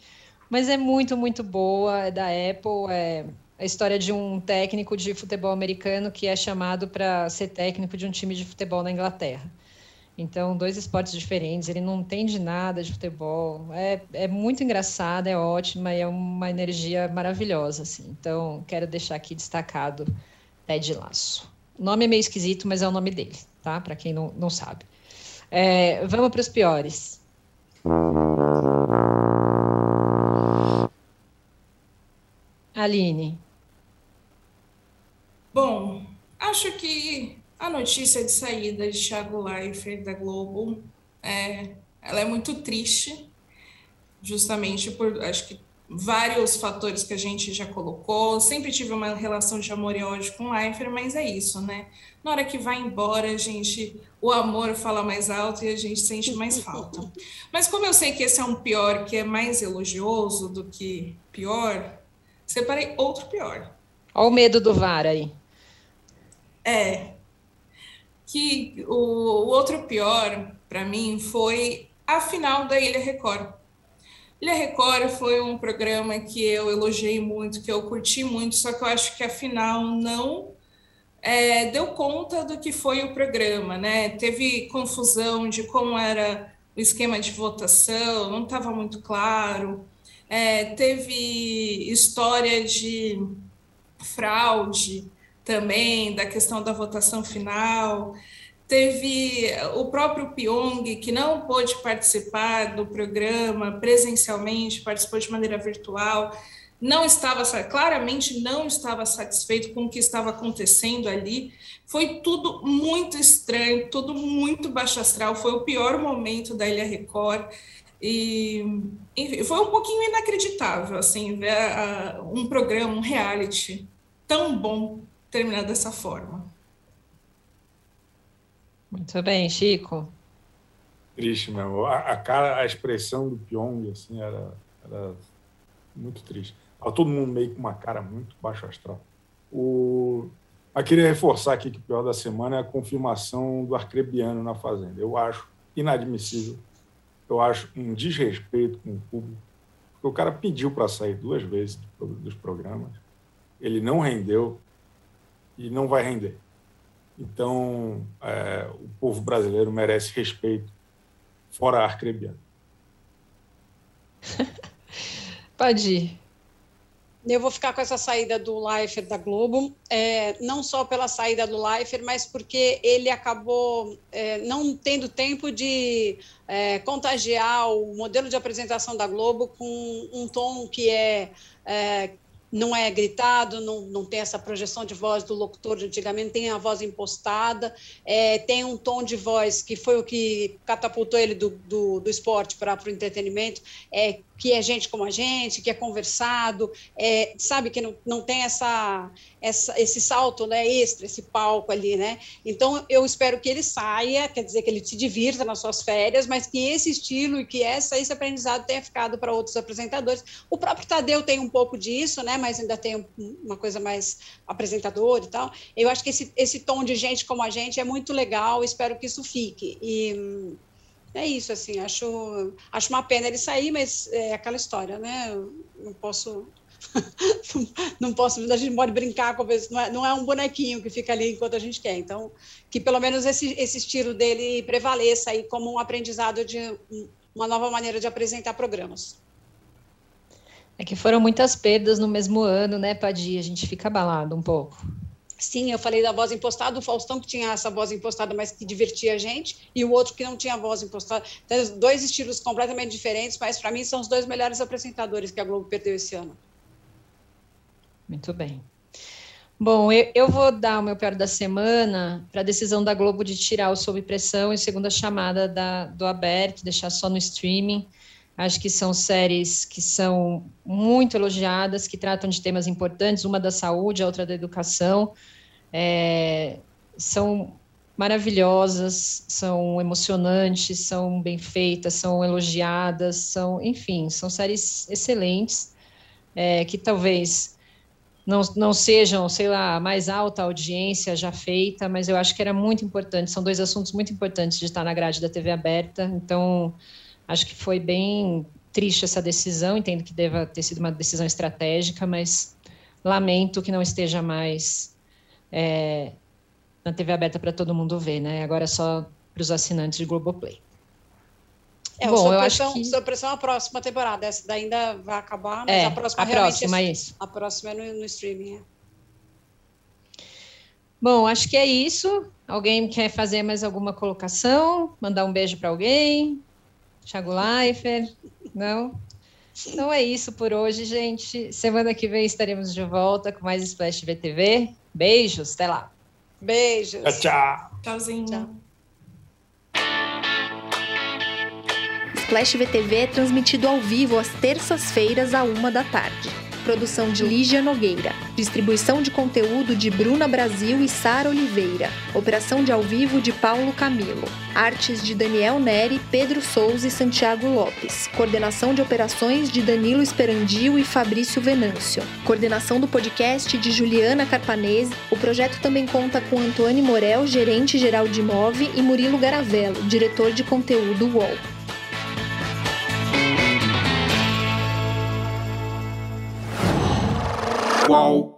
Mas é muito, muito boa, é da Apple, é a história de um técnico de futebol americano que é chamado para ser técnico de um time de futebol na Inglaterra. Então, dois esportes diferentes, ele não entende nada de futebol. É, é muito engraçado, é ótima e é uma energia maravilhosa, assim. Então, quero deixar aqui destacado Ted Laço. O nome é meio esquisito, mas é o nome dele, tá? Para quem não, não sabe. É, vamos para os piores. Aline. Bom, acho que a notícia de saída de Thiago Leifert da Globo é, ela é muito triste, justamente por acho que vários fatores que a gente já colocou. Sempre tive uma relação de amor e ódio com Leifert, mas é isso, né? Na hora que vai embora, a gente o amor fala mais alto e a gente sente mais falta. Mas como eu sei que esse é um pior que é mais elogioso do que pior, separei outro pior. Olha o medo do VAR aí. É, que o, o outro pior para mim foi a final da Ilha Record. Ilha Record foi um programa que eu elogiei muito, que eu curti muito, só que eu acho que a final não é, deu conta do que foi o programa, né? Teve confusão de como era o esquema de votação, não estava muito claro. É, teve história de fraude, também da questão da votação final. Teve o próprio Pyong, que não pôde participar do programa presencialmente, participou de maneira virtual, não estava, claramente não estava satisfeito com o que estava acontecendo ali. Foi tudo muito estranho, tudo muito baixo astral. Foi o pior momento da Ilha Record. E enfim, foi um pouquinho inacreditável, assim, ver um programa, um reality tão bom terminar dessa forma. Muito bem, Chico. Triste mesmo. A, a cara, a expressão do Pyong, assim, era, era muito triste. Tava todo mundo meio com uma cara muito baixo astral. O... Eu queria reforçar aqui que o pior da semana é a confirmação do Arcrebiano na Fazenda. Eu acho inadmissível. Eu acho um desrespeito com o público. Porque o cara pediu para sair duas vezes dos programas. Ele não rendeu e não vai render. Então, é, o povo brasileiro merece respeito, fora arcrebiano. Pode ir. Eu vou ficar com essa saída do Leifert da Globo, é, não só pela saída do Leifert, mas porque ele acabou é, não tendo tempo de é, contagiar o modelo de apresentação da Globo com um tom que é, é não é gritado, não, não tem essa projeção de voz do locutor de antigamente, tem a voz impostada, é, tem um tom de voz que foi o que catapultou ele do, do, do esporte para o entretenimento, é que é gente como a gente, que é conversado, é, sabe, que não, não tem essa, essa, esse salto né, extra, esse palco ali, né? Então, eu espero que ele saia, quer dizer, que ele se divirta nas suas férias, mas que esse estilo e que essa, esse aprendizado tenha ficado para outros apresentadores. O próprio Tadeu tem um pouco disso, né? Mas ainda tem uma coisa mais apresentador e tal. Eu acho que esse, esse tom de gente como a gente é muito legal, espero que isso fique. E é isso, assim, acho, acho uma pena ele sair, mas é aquela história, né? Não posso. não posso, a gente pode brincar com não é, não é um bonequinho que fica ali enquanto a gente quer. Então, que pelo menos esse, esse estilo dele prevaleça aí como um aprendizado de uma nova maneira de apresentar programas. É que foram muitas perdas no mesmo ano, né, Padia? A gente fica abalado um pouco. Sim, eu falei da voz impostada, o Faustão que tinha essa voz impostada, mas que divertia a gente, e o outro que não tinha voz impostada. Então, dois estilos completamente diferentes, mas para mim são os dois melhores apresentadores que a Globo perdeu esse ano. Muito bem. Bom, eu, eu vou dar o meu pior da semana para a decisão da Globo de tirar o Sob Pressão e segunda chamada da, do aberto, deixar só no streaming. Acho que são séries que são muito elogiadas, que tratam de temas importantes, uma da saúde, a outra da educação. É, são maravilhosas, são emocionantes, são bem feitas, são elogiadas, são, enfim, são séries excelentes, é, que talvez não, não sejam, sei lá, a mais alta audiência já feita, mas eu acho que era muito importante, são dois assuntos muito importantes de estar na grade da TV aberta, então Acho que foi bem triste essa decisão, entendo que deva ter sido uma decisão estratégica, mas lamento que não esteja mais é, na TV aberta para todo mundo ver, né? Agora é só para os assinantes de Globoplay. É, Bom, eu acho que... Sob pressão a próxima temporada, essa ainda vai acabar, mas é, a próxima a próxima, é, isso. A próxima é no, no streaming, é. Bom, acho que é isso. Alguém quer fazer mais alguma colocação? Mandar um beijo para alguém? Thiago Leifert, não? Então é isso por hoje, gente. Semana que vem estaremos de volta com mais Splash VTV. Beijos, até lá. Beijos. Tchau, tchau. Tchauzinho. Tchau. Splash VTV é transmitido ao vivo às terças-feiras, à uma da tarde. Produção de Lígia Nogueira. Distribuição de conteúdo de Bruna Brasil e Sara Oliveira. Operação de ao vivo de Paulo Camilo. Artes de Daniel Neri, Pedro Souza e Santiago Lopes. Coordenação de operações de Danilo Esperandio e Fabrício Venâncio. Coordenação do podcast de Juliana Carpanese. O projeto também conta com Antônio Morel, gerente geral de Move, e Murilo Garavello, diretor de conteúdo UOL. Qual?